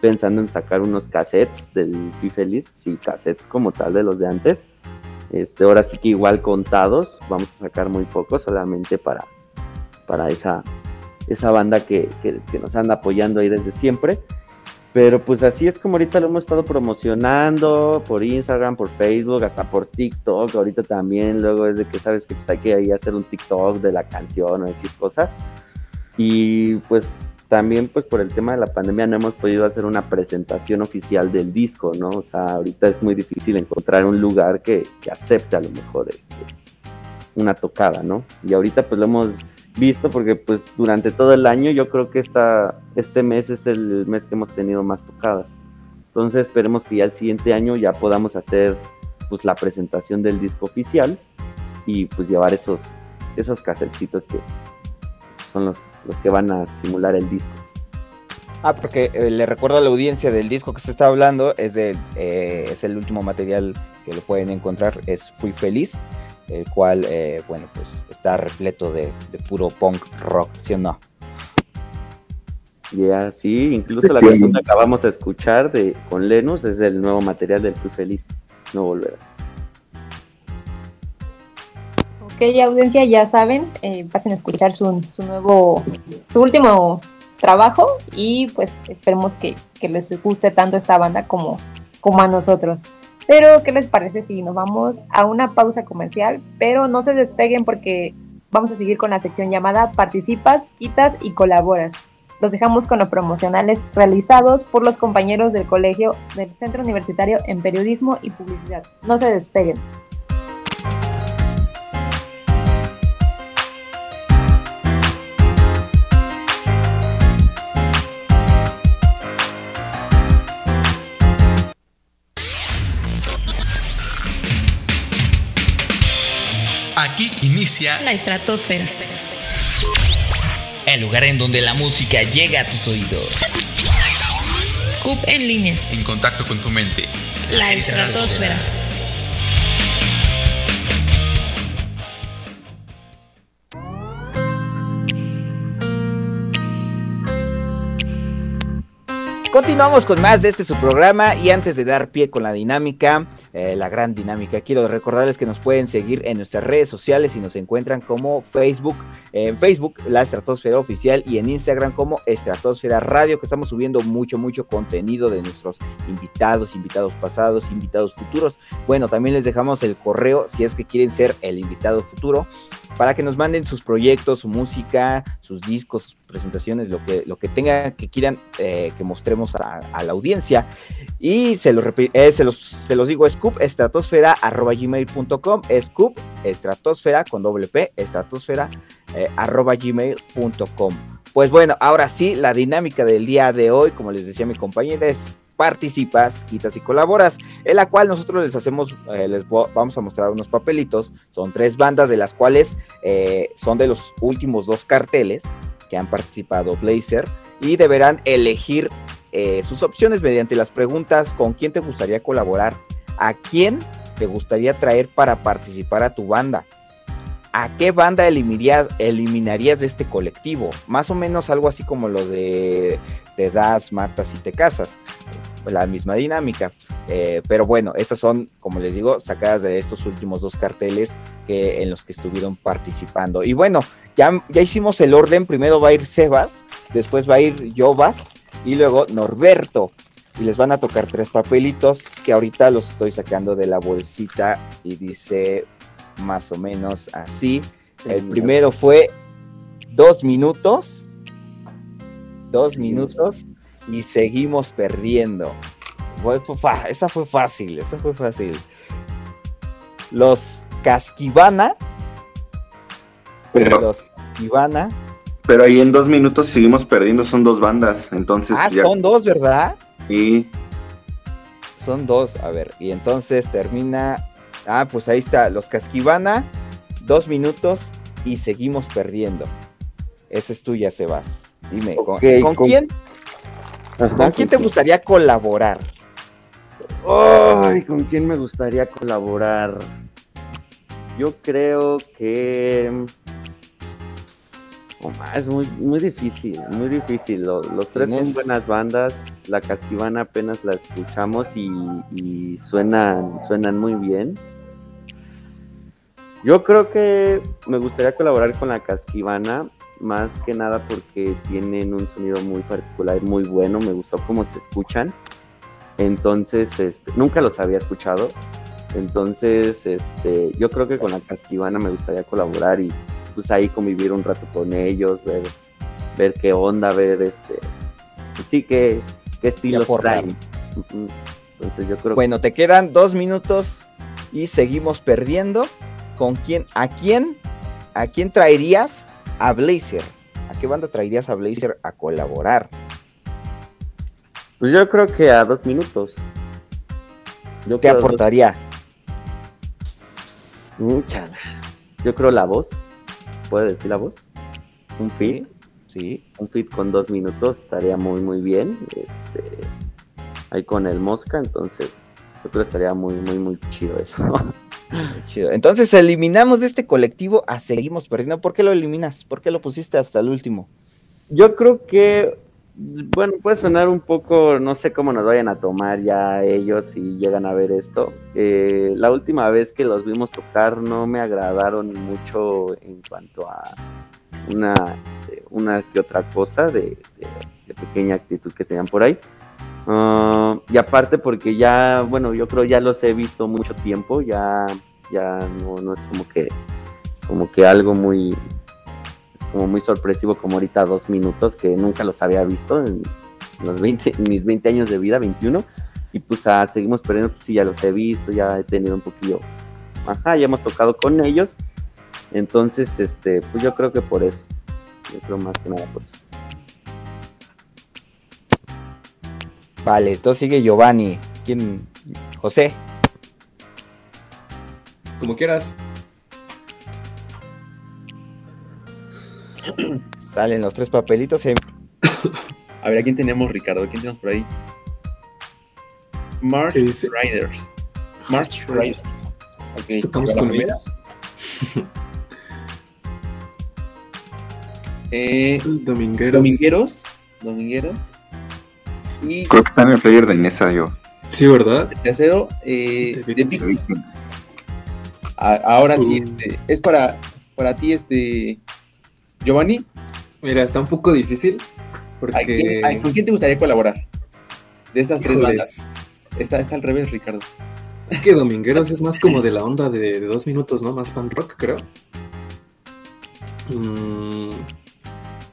pensando en sacar unos cassettes del Fui Feliz, sí, cassettes como tal de los de antes. Este, ahora sí que igual contados, vamos a sacar muy pocos solamente para, para esa, esa banda que, que- que nos anda apoyando ahí desde siempre. Pero pues así es como ahorita lo hemos estado promocionando por Instagram, por Facebook, hasta por TikTok. Ahorita también, luego es de que sabes que pues hay que hacer un TikTok de la canción o X cosas. Y pues también pues por el tema de la pandemia no hemos podido hacer una presentación oficial del disco, ¿no? O sea, ahorita es muy difícil encontrar un lugar que, que acepte a lo mejor este, una tocada, ¿no? Y ahorita pues lo hemos visto porque pues durante todo el año yo creo que esta, este mes es el mes que hemos tenido más tocadas. Entonces esperemos que ya el siguiente año ya podamos hacer pues la presentación del disco oficial y pues llevar esos, esos casetcitos que son los, los que van a simular el disco. Ah, porque eh, le recuerdo a la audiencia del disco que se está hablando, es, del, eh, es el último material que lo pueden encontrar, es Fui Feliz, el cual, eh, bueno, pues está repleto de, de puro punk rock, ¿sí o no? Ya, sí, incluso la canción que acabamos de escuchar de, con Lenus es el nuevo material del Fui Feliz, No Volverás. Ok, audiencia, ya saben, eh, pasen a escuchar su, su nuevo, su último trabajo y pues esperemos que, que les guste tanto esta banda como, como a nosotros. Pero, ¿qué les parece si nos vamos a una pausa comercial? Pero no se despeguen porque vamos a seguir con la sección llamada Participas, Quitas y Colaboras. Los dejamos con los promocionales realizados por los compañeros del colegio del Centro Universitario en Periodismo y Publicidad. No se despeguen. Inicia La estratosfera. el lugar en donde la música llega a tus oídos. CUP en línea. En contacto con tu mente. La estratosfera. Continuamos con más de este su programa y antes de dar pie con la dinámica, eh, la gran dinámica, quiero recordarles que nos pueden seguir en nuestras redes sociales y nos encuentran como Facebook, en Facebook la Estratosfera Oficial y en Instagram como Estratosfera Radio, que estamos subiendo mucho, mucho contenido de nuestros invitados, invitados pasados, invitados futuros. Bueno, también les dejamos el correo si es que quieren ser el invitado futuro para que nos manden sus proyectos, su música, sus discos, sus presentaciones, lo que, lo que tengan que quieran eh, que mostremos a, la audiencia. Y se, lo repi- eh, se, los, se los digo, scoop estratosfera arroba gmail.com, scoop estratosfera con doble P, estratosfera eh, arroba gmail.com. Pues bueno, ahora sí, la dinámica del día de hoy, como les decía mi compañera, es participas, quitas y colaboras, en la cual nosotros les hacemos, eh, les vamos a mostrar unos papelitos, son tres bandas de las cuales eh, son de los últimos dos carteles que han participado Blazer y deberán elegir eh, sus opciones mediante las preguntas con quién te gustaría colaborar, a quién te gustaría traer para participar a tu banda, a qué banda eliminarías, eliminarías de este colectivo, más o menos algo así como lo de te das, matas y te casas, la misma dinámica. Eh, pero bueno, estas son, como les digo, sacadas de estos últimos dos carteles que, en los que estuvieron participando. Y bueno, ya, ya hicimos el orden. Primero va a ir Sebas, después va a ir Jovas y luego Norberto. Y les van a tocar tres papelitos que ahorita los estoy sacando de la bolsita y dice más o menos así. El primero fue dos minutos. Dos minutos y seguimos perdiendo. Fue- esa fue fácil, esa fue fácil. Los Casquivana. Pero, Los Casquivana. pero ahí en dos minutos seguimos perdiendo, son dos bandas. Entonces, Ah, ya- son dos, ¿verdad? y Son dos, a ver. Y entonces termina. Ah, pues ahí está. Los Casquivana. Dos minutos y seguimos perdiendo. Esa es tuya, Sebas. Dime, ¿con, Ok, ¿con con- quién, Ajá, ¿con quién te gustaría colaborar? Ay, ¿con quién me gustaría colaborar? Yo creo que. Oh, es muy, muy difícil, muy difícil. Lo- Los, tres Tienes- son buenas bandas. La Casquivana apenas la escuchamos y, y suenan, suenan muy bien. Yo creo que me gustaría colaborar con la Casquivana, más que nada porque tienen un sonido muy particular muy bueno. Me gustó cómo se escuchan. Entonces, este, nunca los había escuchado. Entonces, este, yo creo que con la Casquivana me gustaría colaborar y pues ahí convivir un rato con ellos, ver, ver qué onda, ver este, pues sí, qué, qué aportar. traen. Entonces yo creo Bueno, te quedan dos minutos y seguimos perdiendo. ¿Con quién? ¿A quién? ¿A quién traerías a Blazer? ¿A qué banda traerías a Blazer a colaborar? Pues yo creo que a dos minutos. Yo ¿Qué aportaría? Chala. Yo creo la voz. ¿Puede decir la voz? Un fit. Sí. Un fit con dos minutos estaría muy, muy bien. Este, ahí con el Mosca, entonces yo creo que estaría muy, muy, muy chido eso. Chido. Entonces eliminamos de este colectivo a Seguimos Perdiendo. ¿Por qué lo eliminas? ¿Por qué lo pusiste hasta el último? Yo creo que, bueno, puede sonar un poco, no sé cómo nos vayan a tomar ya ellos si llegan a ver esto. Eh, la última vez que los vimos tocar no me agradaron mucho en cuanto a una, este, una que otra cosa de pequeña actitud que tenían por ahí. Ah, y aparte porque ya, bueno, yo creo ya los he visto mucho tiempo, ya, ya no, no es como que, como que algo muy, como muy sorpresivo como ahorita dos minutos que nunca los había visto en los 20, en mis 20 años de vida, 21 y pues ah, seguimos perdiendo, pues sí, ya los he visto, ya he tenido un poquillo, ajá, ya hemos tocado con ellos, entonces, este, pues yo creo que por eso, yo creo más que nada pues. Vale, entonces sigue Giovanni. ¿Quién? José. Como quieras. Salen los tres papelitos y A ver, ¿a quién tenemos, Ricardo? ¿A quién tenemos por ahí? March. Riders. March Riders. Ok, Tocamos ¿la con. Eh, Domingueros. Domingueros. Domingueros. Y Creo que está en el player de Inesa yo. Sí, ¿verdad? el tercero, eh, The The Victims. A- Ahora sí, Uh. este, es para, para ti, este. Giovanni, Mira, está un poco difícil. ¿a Porque. quién- a- ¿con quién te gustaría colaborar? De esas tres Híjoles, bandas. Está, está al revés, Ricardo. Es que Domingueros es más como de la onda de, de dos minutos, ¿no? Más fan rock, creo. Mm,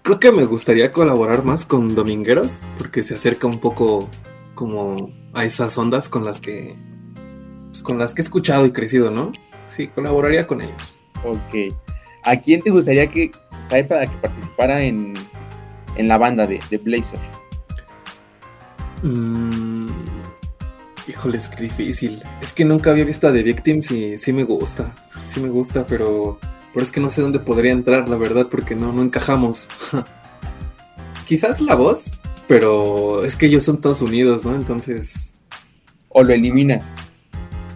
creo que me gustaría colaborar más con Domingueros, porque se acerca un poco como a esas ondas con las que. pues, con las que he escuchado y crecido, ¿no? Sí, colaboraría con ellos. Ok. ¿A quién te gustaría que traer para que participara en, en la banda de, de Blazer? Mm, híjoles, qué difícil. Es que nunca había visto a The Victims y sí me gusta. Sí me gusta, pero, pero es que no sé dónde podría entrar, la verdad, porque no, no encajamos. Quizás la voz, pero es que ellos son Estados Unidos, ¿no? Entonces. ¿O lo eliminas?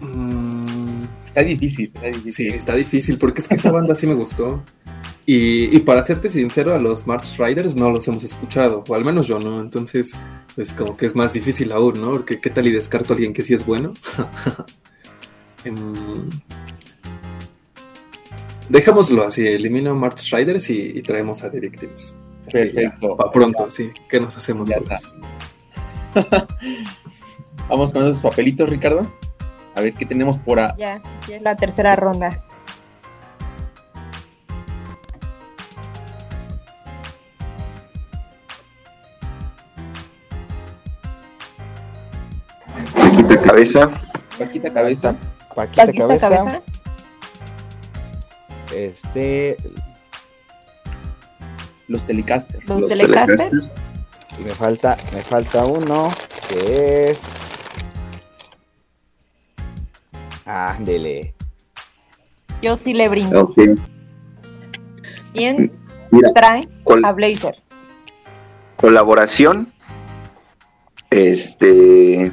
mm, Está difícil, está sí, difícil. está difícil, porque es que esa banda sí me gustó. Y, y para serte sincero, a los March Riders no los hemos escuchado, o al menos yo no. Entonces, pues como que es más difícil aún, ¿no? Porque qué tal y descarto a alguien que sí es bueno. Em, Dejémoslo así, elimino March Riders y, y traemos a The Victims. Así, Perfecto. Para pronto, sí. ¿Qué nos hacemos Ya? Vamos con esos papelitos, Ricardo. A ver qué tenemos por a... Ya, ya es la tercera ronda. Paquita cabeza. Paquita Cabeza. Paquita, Paquita cabeza. cabeza. Este, Los Telecasters. Los, los Telecasters. Telecasters. y me falta, me falta uno, que es. Ándele. Yo sí le brindo. Ok. ¿Quién Mira, trae col- a Blazer? colaboración. Este.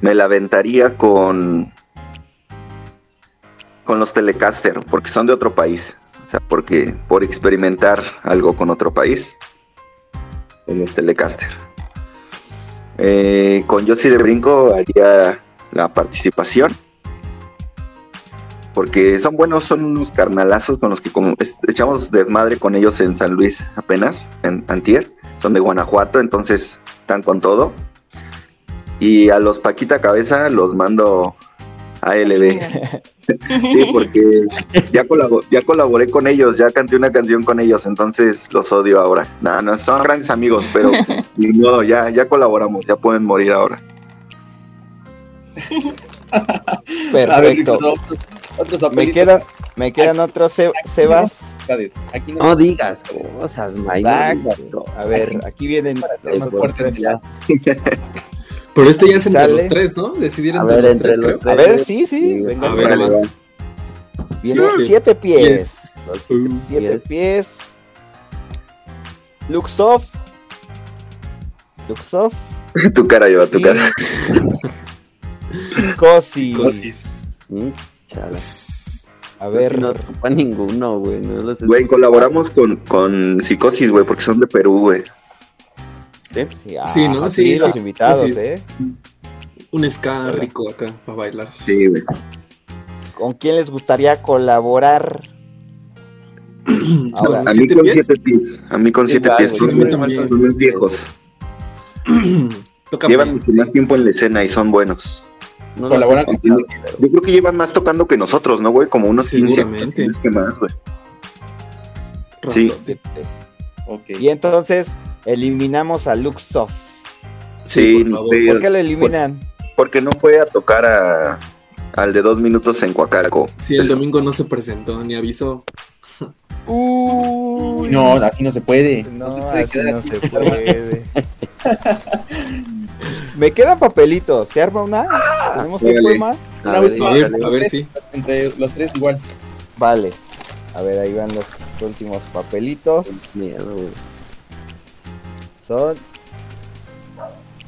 Me la aventaría con. Con los Telecaster, porque son de otro país. O sea, porque por experimentar algo con otro país. En los Telecaster. Eh, con Yo de Brinco haría la participación. Porque son buenos, son unos carnalazos con los que como echamos desmadre con ellos en San Luis apenas, en Antier. Son de Guanajuato, entonces están con todo. Y a los Paquita Cabeza los mando a LB. Sí, porque ya, colabo- ya colaboré con ellos, ya canté una canción con ellos, entonces los odio ahora. No, no, son grandes amigos, pero ni modo, ya, ya colaboramos, ya pueden morir ahora. Ver, Perfecto. Me quedan, me quedan otros Sebas. Aquí no, No digas cosas, Exacto. A ver, aquí vienen ser los fuertes ya. Pero este ya es entre Sale. los tres, ¿no? Decidir A entre ver, los entre tres, los creo. tres. A ver, sí, sí. Sí, venga, a ver, Sebas. va. Viene Siete siete pies. Los Siete pies. pies. Luxoff. Luxoff. tu cara lleva tu y cara. Psicosis. Cosis. Mm. A Ver, no ocupa ninguno, güey. No Güey, colaboramos con, con Psicosis, güey, porque son de Perú, güey. Sí, ah, Sí, ¿no? sí, Sí, los sí. invitados, Sí, sí. ¿eh? Un ska rico acá para bailar. Sí, güey. ¿Con quién les gustaría colaborar? Ahora, A mí ¿Siete con pies? siete pies. A mí con siete Igual, pies. Son, más- también. son más viejos. Tócame. Llevan mucho más tiempo en la escena y son buenos. No Colaboran con-. Yo creo que llevan más tocando que nosotros, ¿no, güey? Como unos 15 Seguramente. canciones que más, güey. Sí. Ok. y entonces eliminamos a Luxoff. Sí, por favor. ¿Por qué lo eliminan? porque no fue a tocar a, al de dos minutos en Coacalco. Sí, el Eso. domingo no se presentó ni avisó. Uy, No, así no se puede. No, No, se puede así no así. se puede. Me quedan papelitos. ¿Se arma una? ¿Tenemos tiempo, Órale. Emma? A Una ver, última. A ver, a ver si. Entre los tres igual. Vale. A ver, ahí van los Los últimos papelitos Miedo, güey. Son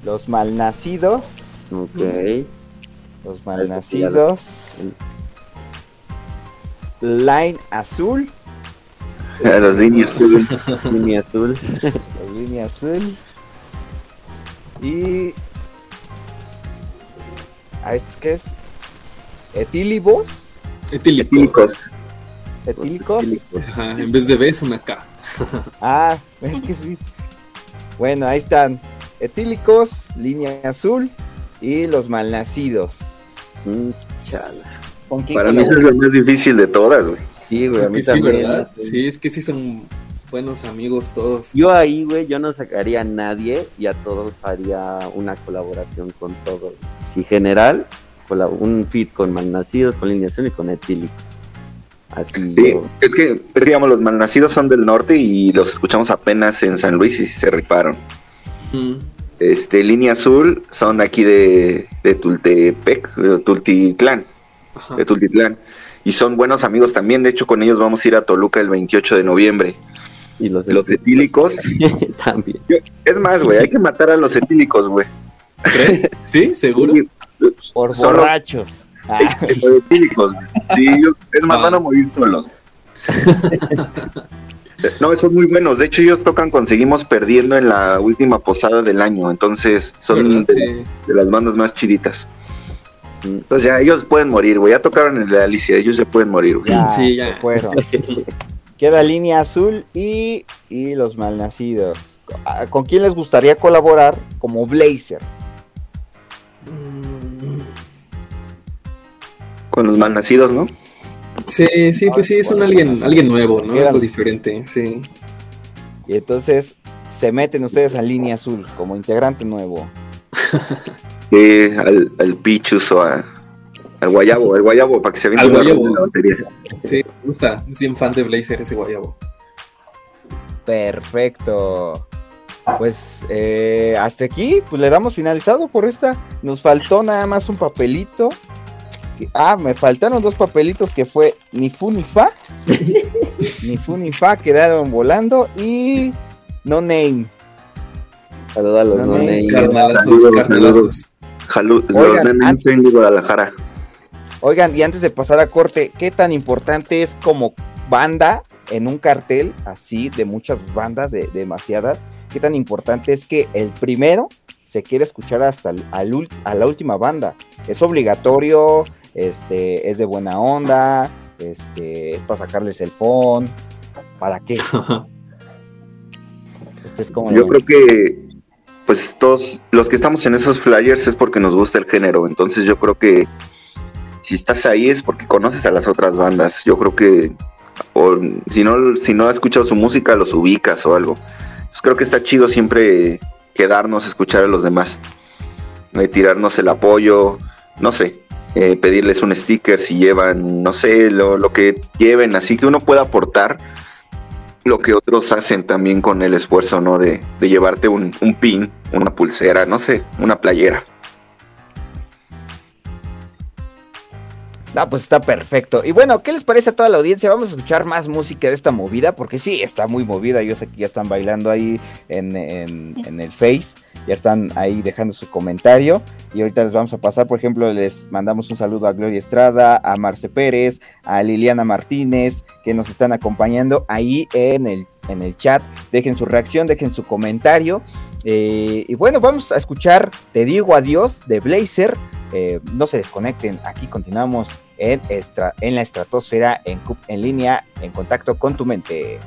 los malnacidos. Ok. Los malnacidos. Line azul. A las líneas azul. Línea azul. La línea azul. Y. ¿A este qué es? Etílibos. Etílicos. Etílicos. Ajá, en vez de B es una K. Ah, es que sí. Bueno, ahí están. Etílicos, línea azul y los malnacidos. Mm, chala. ¿Con quién Para mí esa es la más difícil de todas, güey. Sí, güey, a mí sí, también. ¿verdad? Sí, es que sí son buenos amigos todos. Yo ahí, güey, yo no sacaría a nadie y a todos haría una colaboración con todos. Si general, un fit con malnacidos, con lineación y con etílico. Así Sí, yo- es que, es digamos, los malnacidos son del norte y los escuchamos apenas en San Luis y se rifaron. Mm. Este, Línea Azul son aquí de, de Tultepec, de Tultitlán, Ajá. de Tultitlán. Y son buenos amigos también. De hecho, con ellos vamos a ir a Toluca el 28 de noviembre. y los, Los etílicos. también. Es más, güey, hay que matar a los etílicos, güey. ¿Crees? ¿Sí? ¿Seguro? Y- Por Son los- borrachos. Ah. Sí, es más, Ah. van a morir solos. No, son muy buenos. De hecho, ellos tocan Conseguimos Perdiendo en la última posada del año. Entonces, son de, Sí. las, de las bandas más chiditas. Entonces, ya ellos pueden morir, güey. Ya tocaron en la Alicia, ellos ya pueden morir, güey. ya, Sí, se ya. fueron. Queda línea azul y, y los malnacidos. Ah, ¿Con quién les gustaría colaborar como Blazer? Mm. Con los malnacidos, ¿no? Sí, sí, pues sí, son alguien, alguien nuevo, ¿no? Algo diferente, sí. Y entonces se meten ustedes a línea azul como integrante nuevo. Sí, al, al Pichus o a- al Guayabo, al Guayabo, para que se Guayabo. la batería. Sí, me gusta. Es bien fan de Blazer ese guayabo. Perfecto. Pues eh, hasta aquí, pues le damos finalizado por esta. Nos faltó nada más un papelito. Que- ah, me faltaron dos papelitos que fue ni fu ni fa. ni fu ni fa quedaron volando y no name. Saludos a los No, name. Carnalazos, Saludos, carnalazos. Oigan, nenes antes- de Guadalajara. Oigan, y antes de pasar a corte, ¿qué tan importante es como banda en un cartel así de muchas bandas, de demasiadas? ¿Qué tan importante es que el primero se quiere escuchar hasta al a la última banda? ¿Es obligatorio? Este, ¿Es de buena onda? Este, ¿Es para sacarles el phone? ¿Para qué? Cómo lo Yo creo que, pues todos los que estamos en esos flyers es porque nos gusta el género. Entonces yo creo que si estás ahí es porque conoces a las otras bandas. Yo creo que, o si no, si no has escuchado su música, los ubicas o algo. Pues creo que está chido siempre quedarnos a escuchar a los demás. Eh, tirarnos el apoyo, no sé. Eh, pedirles un sticker si llevan, no sé, lo, lo que lleven, así que uno pueda aportar lo que otros hacen también con el esfuerzo, ¿no? De, de llevarte un, un pin, una pulsera, no sé, una playera. Ah, pues está perfecto. Y bueno, ¿qué les parece a toda la audiencia? Vamos a escuchar más música de esta movida, porque sí, está muy movida. Yo sé que ya están bailando ahí en, en- el Face, ya están ahí dejando su comentario. Y ahorita les vamos a pasar, por ejemplo, les mandamos un saludo a Gloria Estrada, a Marce Pérez, a Liliana Martínez, que nos están acompañando ahí en el, en el chat. Dejen su reacción, dejen su comentario. Eh, y bueno, vamos a escuchar Te digo adiós de Blazer. Eh, no se desconecten, aquí continuamos en, la estratosfera, en en línea, en contacto con tu mente.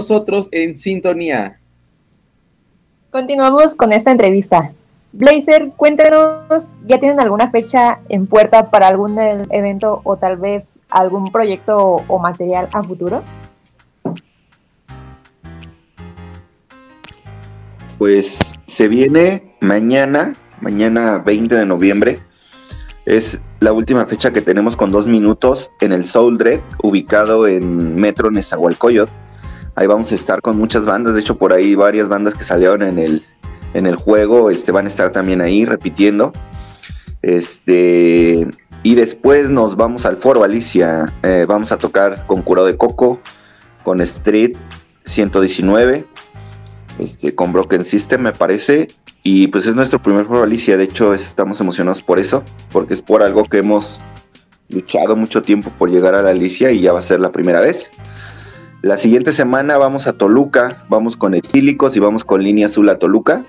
Nosotros en sintonía. Continuamos con esta entrevista. Blazer, cuéntenos, ¿ya tienen alguna fecha en puerta para algún evento o tal vez algún proyecto o material a futuro? Pues se viene mañana, mañana 20 de noviembre. Es la última fecha que tenemos con dos minutos en el Soul Dread, ubicado en Metro Nezahualcóyotl. Ahí vamos a estar con muchas bandas, de hecho por ahí varias bandas que salieron en el, en el juego este, van a estar también ahí repitiendo. Este, y después nos vamos al Foro Alicia, eh, vamos a tocar con Curado de Coco, con Street 119, este, con Broken System me parece. Y pues es nuestro primer Foro Alicia, de hecho estamos emocionados por eso, porque es por algo que hemos luchado mucho tiempo por llegar a la Alicia y ya va a ser la primera vez. La siguiente semana vamos a Toluca, vamos con Etílicos y vamos con Línea Azul a Toluca.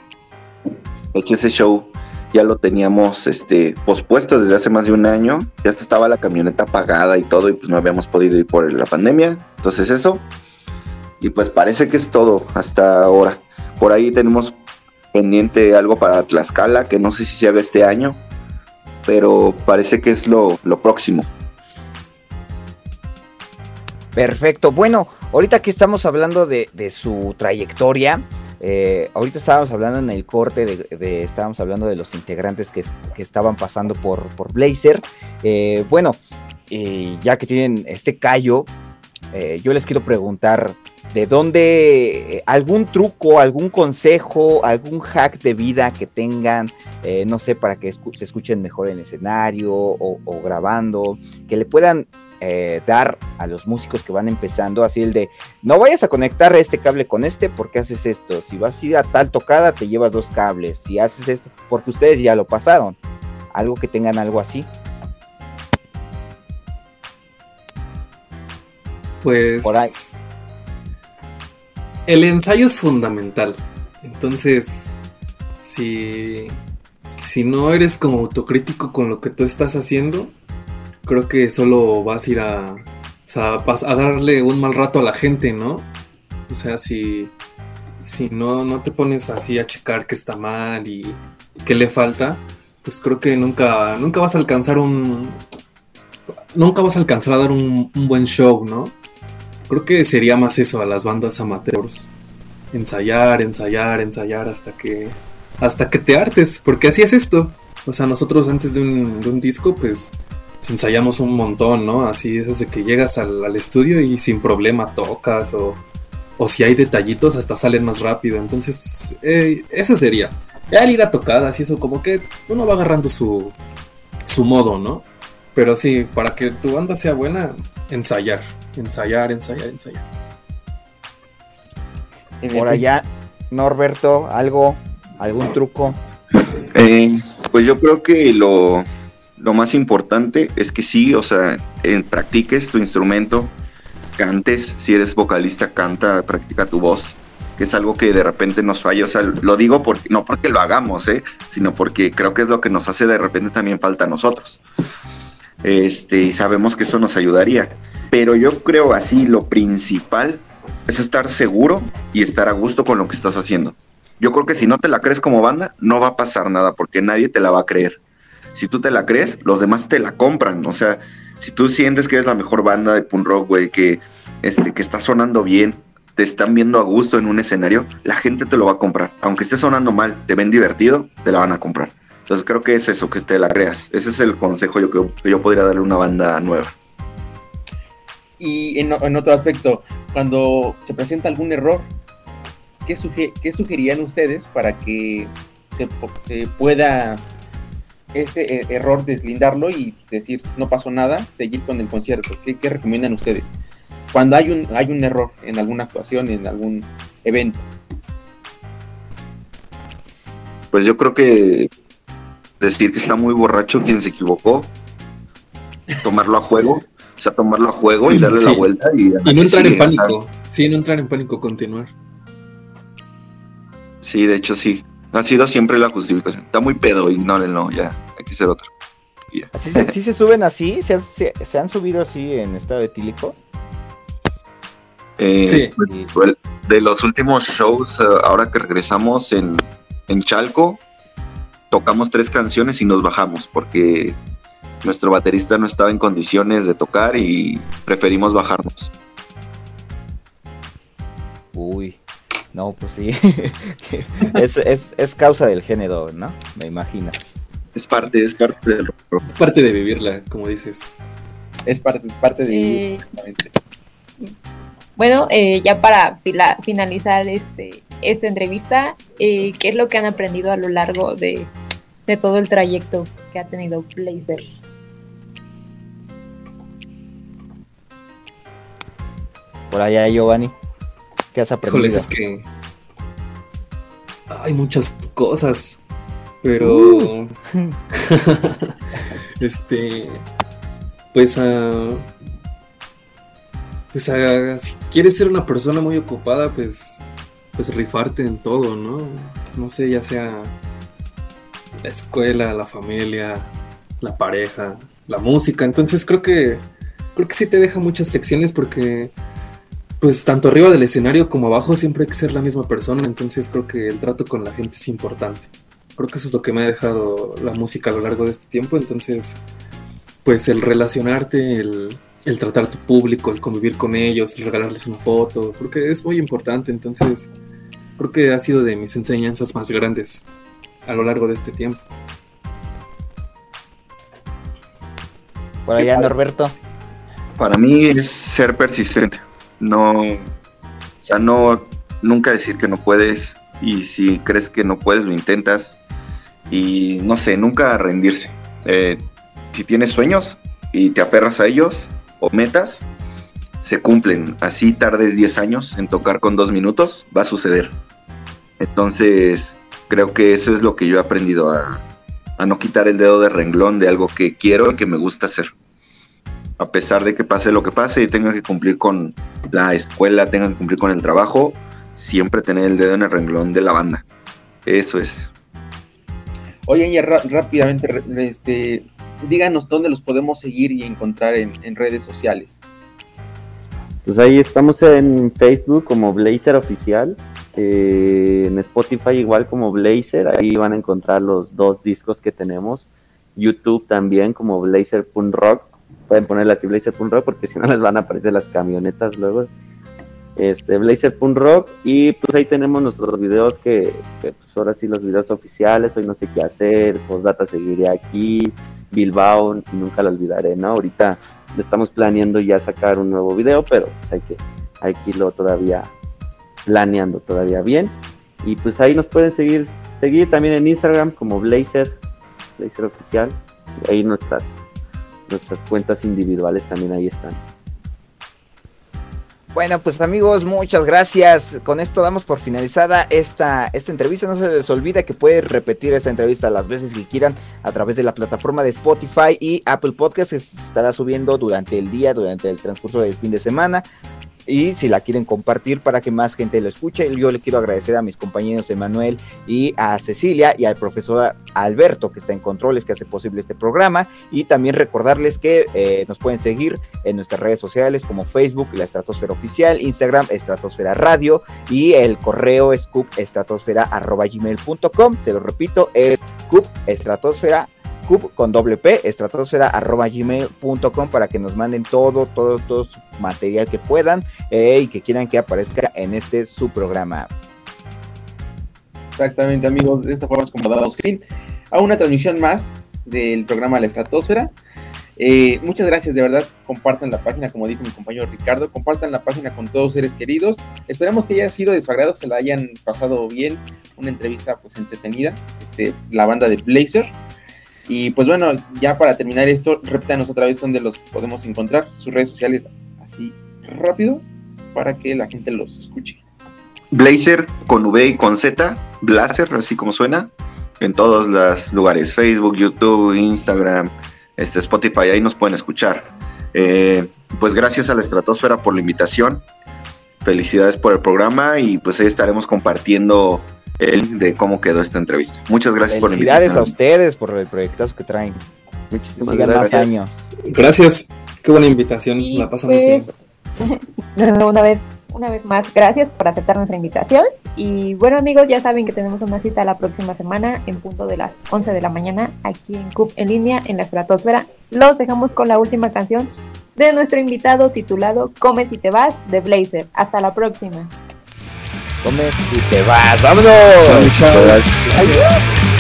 Hecho, ese show ya lo teníamos este, pospuesto desde hace más de un año. Ya hasta estaba la camioneta pagada y todo, y pues no habíamos podido ir por la pandemia. Entonces, eso. Y pues parece que es todo hasta ahora. Por ahí tenemos pendiente algo para Tlaxcala, que no sé si se haga este año, pero parece que es lo, lo próximo. Perfecto. Bueno, ahorita que estamos hablando de, su trayectoria, eh, ahorita estábamos hablando en el corte, de, estábamos hablando de los integrantes que, es- que estaban pasando por, Blazer. Eh, bueno, ya que tienen este callo, eh, yo les quiero preguntar, ¿de dónde algún truco, algún consejo, algún hack de vida que tengan, no sé, para que se escuchen mejor en escenario o grabando, que le puedan eh, dar a los músicos que van empezando, así el de, no vayas a conectar este cable con este porque haces esto, si vas a ir a tal tocada te llevas dos cables, si haces esto, porque ustedes ya lo pasaron, algo que tengan algo así. Pues. Por ahí. El ensayo es fundamental. Entonces, si, si no eres como autocrítico con lo que tú estás haciendo, creo que solo vas a ir a, o sea, vas a darle un mal rato a la gente, ¿no? O sea, si, si no, no te pones así a checar que está mal y qué le falta, pues creo que nunca, nunca vas a alcanzar un. Nunca vas a alcanzar a dar un, un buen show, ¿no? Creo que sería más eso a las bandas amateurs. Ensayar, ensayar, ensayar hasta que. hasta que te hartes. Porque así es esto. O sea, nosotros antes de un, de un disco, pues ensayamos un montón, ¿no? Así es desde que llegas al, al estudio y sin problema tocas o, o si hay detallitos hasta salen más rápido. Entonces, eh, eso sería. Ya al ir a tocadas y eso, como que uno va agarrando su, su modo, ¿no? Pero sí, para que tu banda sea buena, ensayar, ensayar, ensayar, ensayar. Por allá, Norberto, algo, algún truco. Eh, pues yo creo que lo, lo más importante es que sí, o sea, eh, practiques tu instrumento, cantes, si eres vocalista, canta, practica tu voz, que es algo que de repente nos falla, o sea, lo digo porque, no porque lo hagamos, ¿eh? sino porque creo que es lo que nos hace de repente también falta a nosotros. Este, y sabemos que eso nos ayudaría. Pero yo creo así, lo principal es estar seguro y estar a gusto con lo que estás haciendo. Yo creo que si no te la crees como banda, no va a pasar nada porque nadie te la va a creer. Si tú te la crees, los demás te la compran. O sea, si tú sientes que eres la mejor banda de punk rock, güey, que, este, que está sonando bien, te están viendo a gusto en un escenario, la gente te lo va a comprar. Aunque esté sonando mal, te ven divertido, te la van a comprar. Entonces creo que es eso, que te la creas. Ese es el consejo yo que yo podría darle a una banda nueva. Y en, otro aspecto, cuando se presenta algún error, ¿qué, suge- qué sugerían ustedes para que se, se pueda este eh, error deslindarlo y decir no pasó nada, seguir con el concierto? ¿Qué, qué recomiendan ustedes? Cuando hay un, hay un error en alguna actuación, en algún evento. Pues yo creo que decir que está muy borracho quien se equivocó, tomarlo a juego, o sea, tomarlo a juego y darle la vuelta y, Y no entrar en Sí, o sea, pánico. Sí, no entrar en pánico, continuar. Sí, de hecho sí. Ha sido siempre la justificación. Está muy pedo, ignórenlo, ya. Hay que ser otro. Y ya. ¿Así se, sí se suben así? ¿Se han, se- se han subido así en estado etílico? Eh, Sí. pues, el- de los últimos shows, eh, ahora que regresamos en, en Chalco, tocamos tres canciones y nos bajamos porque nuestro baterista no estaba en condiciones de tocar y preferimos bajarnos. Uy, no, pues sí. es, es, es causa del género, ¿no? Me imagino. Es parte, es parte del. Es parte de vivirla, como dices. Es parte, es parte de... Eh. Bueno, eh, ya para fila- finalizar este, esta entrevista, eh, ¿qué es lo que han aprendido a lo largo de, de todo el trayecto que ha tenido Blazer? Por allá, Giovanni. ¿Qué has aprendido? Es que hay muchas cosas, pero Uh. este, pues a, pues a- si quieres ser una persona muy ocupada, pues, pues rifarte en todo, ¿no? No sé, ya sea la escuela, la familia, la pareja, la música. Entonces creo que creo que sí te deja muchas lecciones porque pues tanto arriba del escenario como abajo siempre hay que ser la misma persona, entonces creo que el trato con la gente es importante. Creo que eso es lo que me ha dejado la música a lo largo de este tiempo, entonces pues el relacionarte, el, el tratar a tu público, el convivir con ellos, el regalarles una foto, creo que es muy importante, entonces creo que ha sido de mis enseñanzas más grandes a lo largo de este tiempo. Por allá, Norberto. Para mí es ser persistente. No, o sea, no, nunca decir que no puedes. Y si crees que no puedes, lo intentas. Y no sé, nunca rendirse. Eh, si tienes sueños y te aferras a ellos o metas, se cumplen. Así tardes 10 años en tocar con dos minutos, va a suceder. Entonces, creo que eso es lo que yo he aprendido a, a no quitar el dedo de renglón de algo que quiero y que me gusta hacer a pesar de que pase lo que pase y tenga que cumplir con la escuela, tenga que cumplir con el trabajo, siempre tener el dedo en el renglón de la banda. Eso es. Oye, ya rápidamente, este, díganos dónde los podemos seguir y encontrar en, en redes sociales. Pues ahí estamos en Facebook como Blazer Oficial, eh, en Spotify igual como Blazer, ahí van a encontrar los dos discos que tenemos, YouTube también como Blazer Punk Rock, pueden ponerle así Blazer Punk Rock porque si no les van a aparecer las camionetas luego. Este, Blazer Punk Rock y pues ahí tenemos nuestros videos que, pues ahora sí los videos oficiales, hoy no sé qué hacer, postdata seguiré aquí, Bilbao, nunca lo olvidaré, ¿no? Ahorita estamos planeando ya sacar un nuevo video, pero pues hay que, hay que irlo todavía planeando todavía bien. Y pues ahí nos pueden seguir, seguir también en Instagram como Blazer, Blazer Oficial. Ahí nuestras, nuestras cuentas individuales también ahí están. Bueno, pues amigos, muchas gracias. Con esto damos por finalizada esta, esta entrevista. No se les olvide que pueden repetir esta entrevista las veces que quieran a través de la plataforma de Spotify y Apple Podcast se estará subiendo durante el día, durante el transcurso del fin de semana. Y si la quieren compartir para que más gente lo escuche, yo le quiero agradecer a mis compañeros Emanuel y a Cecilia y al profesor Alberto que está en controles, que hace posible este programa. Y también recordarles que eh, nos pueden seguir en nuestras redes sociales como Facebook, La Estratosfera Oficial, Instagram, Estratosfera Radio y el correo es cupestratosfera.gmail.com. Se lo repito, es cupestratosfera con doble P, estratosfera arroba gmail.com para que nos manden todo, todo, todo su material que puedan eh, y que quieran que aparezca en este su programa. Exactamente, amigos. De esta forma es como damos fin a una transmisión más del programa La Estratosfera. Eh, muchas gracias, de verdad. Compartan la página, como dijo mi compañero Ricardo. Compartan la página con todos seres queridos. Esperamos que haya sido de su agrado, se la hayan pasado bien. Una entrevista pues entretenida. Este, la banda de Blazer. Y pues bueno, ya para terminar esto, repítanos otra vez dónde los podemos encontrar, sus redes sociales así rápido, para que la gente los escuche. Blazer con V y con Z, Blazer, así como suena, en todos los lugares, Facebook, YouTube, Instagram, este, Spotify, ahí nos pueden escuchar. Eh, pues gracias a la Estratosfera por la invitación, felicidades por el programa y pues ahí estaremos compartiendo el de cómo quedó esta entrevista. Muchas gracias por la Felicidades a invitación. ustedes por el proyectazo que traen. Muchísimas Sigan más gracias. años. Gracias, qué buena invitación, Y la pasamos pues, bien. una vez una vez más, gracias por aceptar nuestra invitación. Y bueno, amigos, ya saben que tenemos una cita la próxima semana en punto de las 11 de la mañana aquí en CUP en línea en la estratosfera. Los dejamos con la última canción de nuestro invitado titulado Comes y te vas de Blazer. Hasta la próxima. Comes y te vas. ¡Vámonos! Adiós.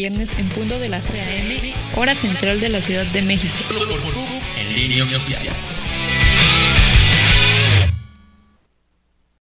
Viernes en punto de las 3 am, hora central de la Ciudad de México.